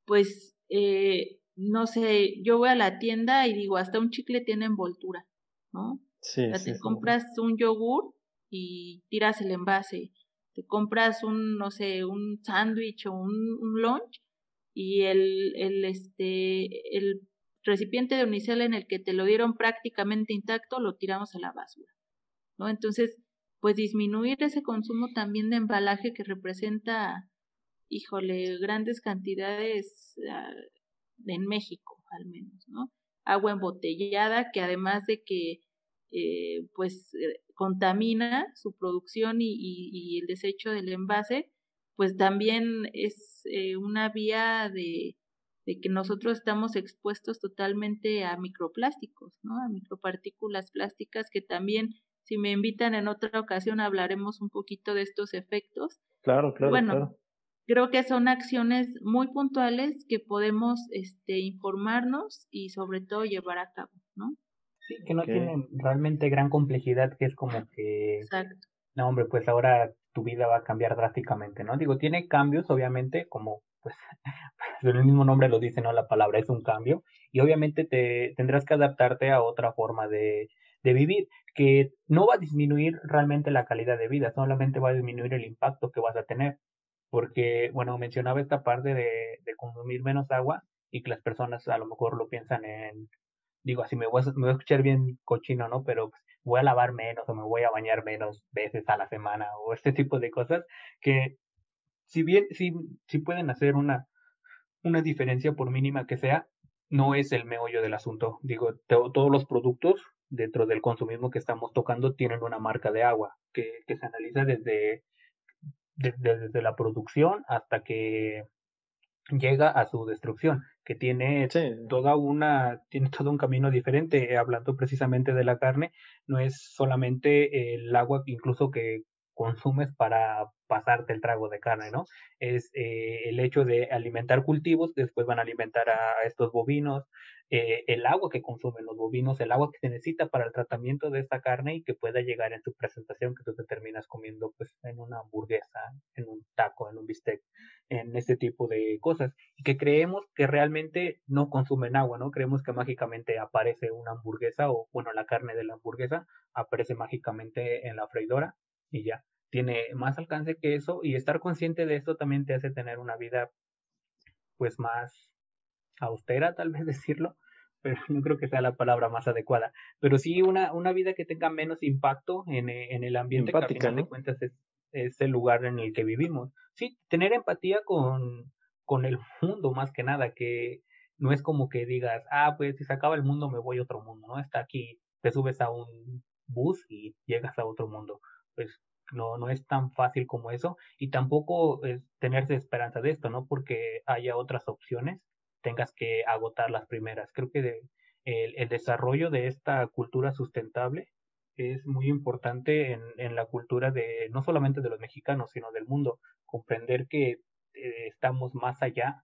pues, eh, no sé, yo voy a la tienda y digo, hasta un chicle tiene envoltura, ¿no? Sí, o sea, te compras un yogur y tiras el envase, te compras un, no sé, un sándwich o un, un lunch y el, el, este, el recipiente de unicel en el que te lo dieron prácticamente intacto lo tiramos a la basura, ¿no? Entonces, pues disminuir ese consumo también de embalaje que representa, híjole, grandes cantidades ah, en México, al menos, ¿no? Agua embotellada que además de que eh, pues eh, contamina su producción y, y, el desecho del envase, pues también es eh, una vía de, que nosotros estamos expuestos totalmente a microplásticos, ¿no? A micropartículas plásticas que también, si me invitan en otra ocasión, hablaremos un poquito de estos efectos. Claro, claro. Bueno, creo que son acciones muy puntuales que podemos este, informarnos y sobre todo llevar a cabo, ¿no? Sí, que no tienen realmente gran complejidad, que es como que... Exacto. No, hombre, pues ahora tu vida va a cambiar drásticamente, ¿no? Digo, tiene cambios, obviamente, como pues, pues el mismo nombre lo dice, ¿no? La palabra es un cambio, y obviamente te tendrás que adaptarte a otra forma de, de vivir, que no va a disminuir realmente la calidad de vida, solamente va a disminuir el impacto que vas a tener, porque, bueno, mencionaba esta parte de, consumir menos agua y que las personas a lo mejor lo piensan en digo así me voy, a, me voy a escuchar bien cochino, ¿no? Pero pues, voy a lavar menos o me voy a bañar menos veces a la semana o este tipo de cosas que si bien sí, sí pueden hacer una, una diferencia por mínima que sea, no es el meollo del asunto. Digo, todos los productos dentro del consumismo que estamos tocando tienen una marca de agua que, que se analiza desde, desde, desde la producción hasta que llega a su destrucción, que tiene toda una, tiene todo un camino diferente, hablando precisamente de la carne, no es solamente el agua incluso que consumes para pasarte el trago de carne, ¿no? Es eh, el hecho de alimentar cultivos, después van a alimentar a estos bovinos, eh, el agua que consumen los bovinos, el agua que se necesita para el tratamiento de esta carne y que pueda llegar en su presentación que tú te terminas comiendo pues en una hamburguesa, en un taco, en un bistec, en este tipo de cosas y que creemos que realmente no consumen agua, ¿no? Creemos que mágicamente aparece una hamburguesa o bueno, la carne de la hamburguesa aparece mágicamente en la freidora y ya tiene más alcance que eso y estar consciente de esto también te hace tener una vida pues más austera, tal vez decirlo, pero no creo que sea la palabra más adecuada. Pero sí una, una vida que tenga menos impacto en, en el ambiente que a final de cuentas es, es, el lugar en el que vivimos. Sí, tener empatía con, con el mundo más que nada, que no es como que digas, ah, pues si se acaba el mundo me voy a otro mundo, ¿no? Está aquí, te subes a un bus y llegas a otro mundo. Pues no, no es tan fácil como eso y tampoco es tenerse esperanza de esto, ¿no? Porque haya otras opciones tengas que agotar las primeras. Creo que el, desarrollo de esta cultura sustentable es muy importante en, en, la cultura de no solamente de los mexicanos, sino del mundo. Comprender que eh, estamos más allá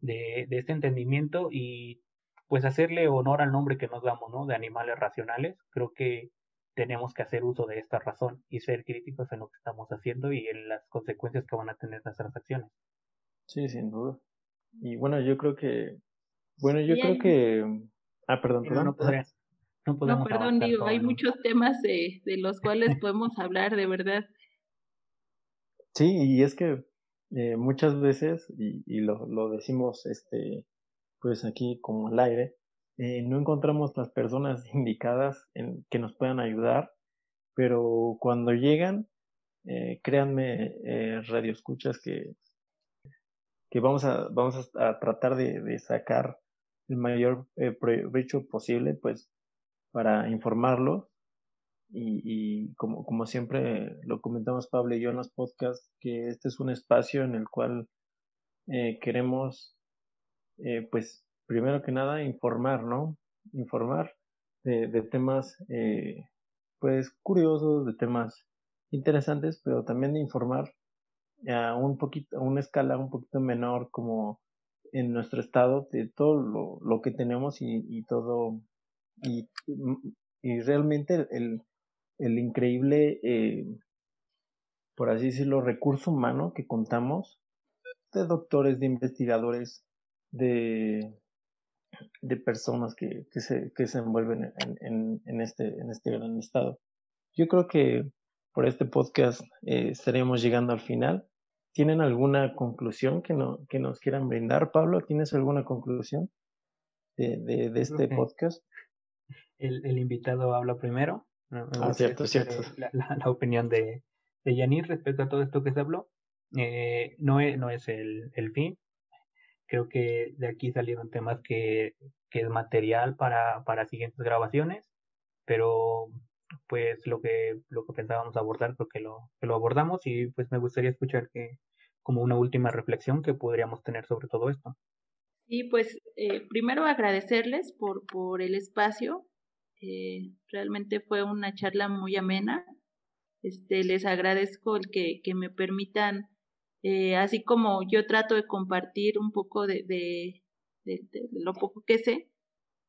de, de, este entendimiento y pues hacerle honor al nombre que nos damos, ¿no? De animales racionales. Creo que tenemos que hacer uso de esta razón y ser críticos en lo que estamos haciendo y en las consecuencias que van a tener nuestras acciones. Sí, sin duda. Y bueno, yo creo que, bueno, yo creo que, ah, perdón, perdón. No, podrías, no, podemos no perdón, digo, hay muchos temas de, de los cuales podemos hablar, de verdad. Sí, y es que eh, muchas veces, y, y lo, lo decimos, este, pues aquí como al aire, eh, no encontramos las personas indicadas en, que nos puedan ayudar, pero cuando llegan, eh, créanme, eh, radio escuchas que, que vamos a, vamos a, tratar de, sacar el mayor eh, provecho posible, pues, para informarlo. Y, y como, como siempre lo comentamos Pablo y yo en los podcasts, que este es un espacio en el cual queremos, pues, primero que nada, informar, ¿no? Informar de, temas, eh, pues, curiosos, de temas interesantes, pero también de informar a un poquito, a una escala un poquito menor, como en nuestro estado, de todo lo, lo que tenemos y, y todo, y, y, realmente el, el increíble, eh, por así decirlo, recurso humano que contamos de doctores, de investigadores, de, de personas que, que, se, que se envuelven en, en, en, este, en este gran estado. Yo creo que por este podcast eh, estaremos llegando al final. ¿Tienen alguna conclusión que, no, que nos quieran brindar, Pablo? ¿Tienes alguna conclusión de, de, de este podcast? El, el, invitado habla primero. ah, cierto, cierto. La, la, opinión de, de Yanir respecto a todo esto que se habló. Eh, no es, no es el, el fin, Creo que de aquí salieron temas que, que es material para, para siguientes grabaciones, pero pues lo que, lo que pensábamos abordar creo que lo, que lo abordamos y pues me gustaría escuchar que como una última reflexión que podríamos tener sobre todo esto. Y pues eh, primero agradecerles por, por el espacio. Eh, realmente fue una charla muy amena. Este, les agradezco el que, que me permitan eh, así como yo trato de compartir un poco de, lo poco que sé,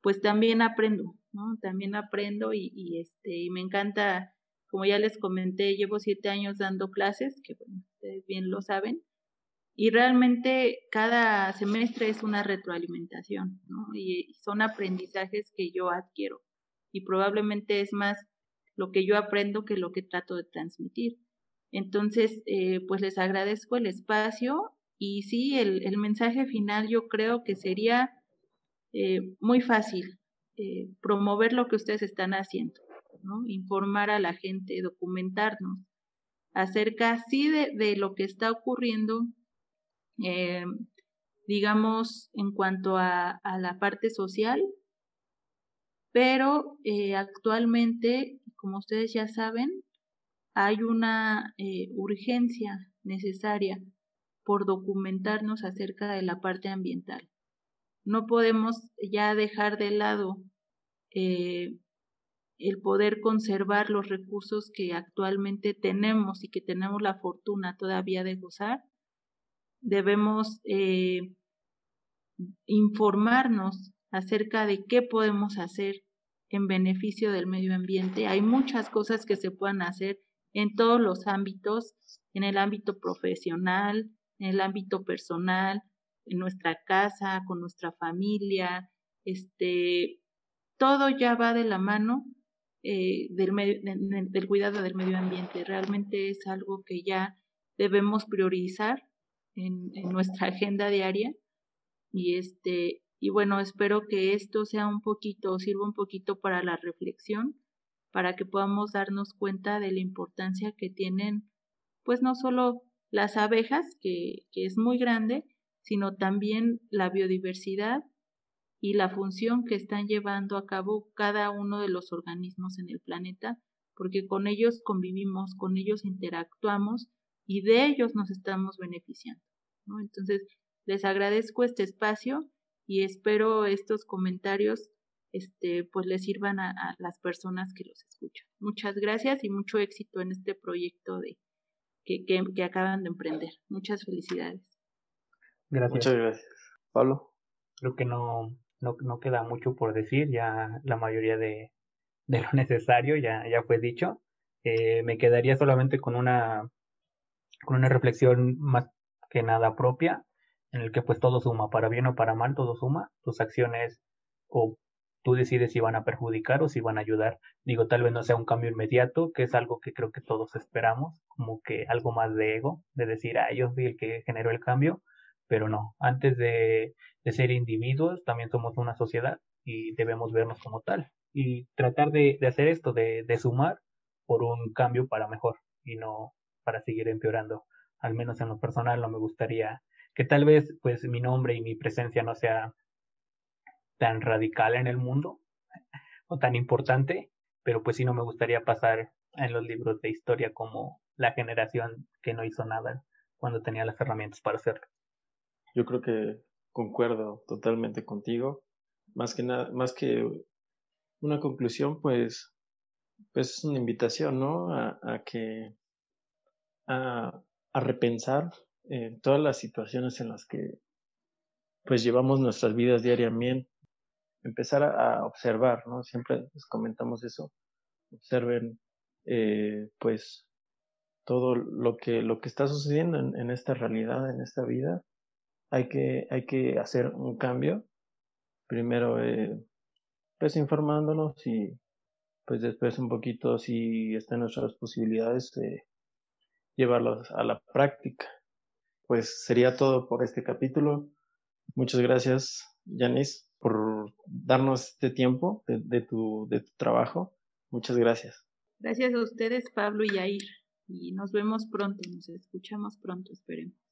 pues también aprendo, ¿no? También aprendo y, y, este, y me encanta, como ya les comenté, llevo siete años dando clases, que bueno, ustedes bien lo saben, y realmente cada semestre es una retroalimentación, ¿no? Y son aprendizajes que yo adquiero y probablemente es más lo que yo aprendo que lo que trato de transmitir. Entonces, eh, pues les agradezco el espacio y sí, el, el mensaje final yo creo que sería eh, muy fácil, eh, promover lo que ustedes están haciendo, ¿no? informar a la gente, documentarnos acerca sí de, de lo que está ocurriendo, digamos, en cuanto a, a, la parte social, pero actualmente, como ustedes ya saben, hay una eh, urgencia necesaria por documentarnos acerca de la parte ambiental. No podemos ya dejar de lado eh, el poder conservar los recursos que actualmente tenemos y que tenemos la fortuna todavía de gozar. Debemos eh, informarnos acerca de qué podemos hacer en beneficio del medio ambiente. Hay muchas cosas que se pueden hacer en todos los ámbitos, en el ámbito profesional, en el ámbito personal, en nuestra casa, con nuestra familia, este, todo ya va de la mano eh, del, cuidado del medio ambiente. Realmente es algo que ya debemos priorizar en, en nuestra agenda diaria y este y bueno espero que esto sea un poquito sirva un poquito para la reflexión para que podamos darnos cuenta de la importancia que tienen, pues no solo las abejas, que, que es muy grande, sino también la biodiversidad y la función que están llevando a cabo cada uno de los organismos en el planeta, porque con ellos convivimos, con ellos interactuamos y de ellos nos estamos beneficiando. Entonces, les agradezco este espacio y espero estos comentarios este, pues les sirvan a, las personas que los escuchan. Muchas gracias y mucho éxito en este proyecto de, que, que, acaban de emprender. Muchas felicidades. Gracias. Muchas gracias. Pablo. Creo que no, no, no queda mucho por decir, ya la mayoría de, de lo necesario ya, ya fue dicho. Eh, me quedaría solamente con una, con una reflexión más que nada propia, en el que pues todo suma, para bien o para mal, todo suma. Tus acciones o tú decides si van a perjudicar o si van a ayudar. Digo, tal vez no sea un cambio inmediato, que es algo que creo que todos esperamos, como que algo más de ego, de decir, ah, yo fui el que generó el cambio, pero no, antes de, de ser individuos, también somos una sociedad y debemos vernos como tal y tratar de, hacer esto, de, de sumar por un cambio para mejor y no para seguir empeorando. Al menos en lo personal no me gustaría que tal vez pues mi nombre y mi presencia no sea tan radical en el mundo o tan importante, pero pues sí no me gustaría pasar en los libros de historia como la generación que no hizo nada cuando tenía las herramientas para hacerlo. Yo creo que concuerdo totalmente contigo. Más que nada, más que una conclusión, pues, pues es una invitación, ¿no? A, que a, repensar eh, todas las situaciones en las que pues llevamos nuestras vidas diariamente, empezar a, observar, ¿no? Siempre les comentamos eso, observen eh, pues todo lo que, lo que está sucediendo en, esta realidad, en esta vida, hay que, hay que hacer un cambio. Primero, eh, pues informándonos y pues después un poquito, si están nuestras posibilidades, de llevarlos a la práctica. Pues sería todo por este capítulo. Muchas gracias, Yanis, por darnos este tiempo de, tu, de tu trabajo. Muchas gracias. Gracias a ustedes, Pablo y Yair. Y nos vemos pronto, nos escuchamos pronto, esperemos.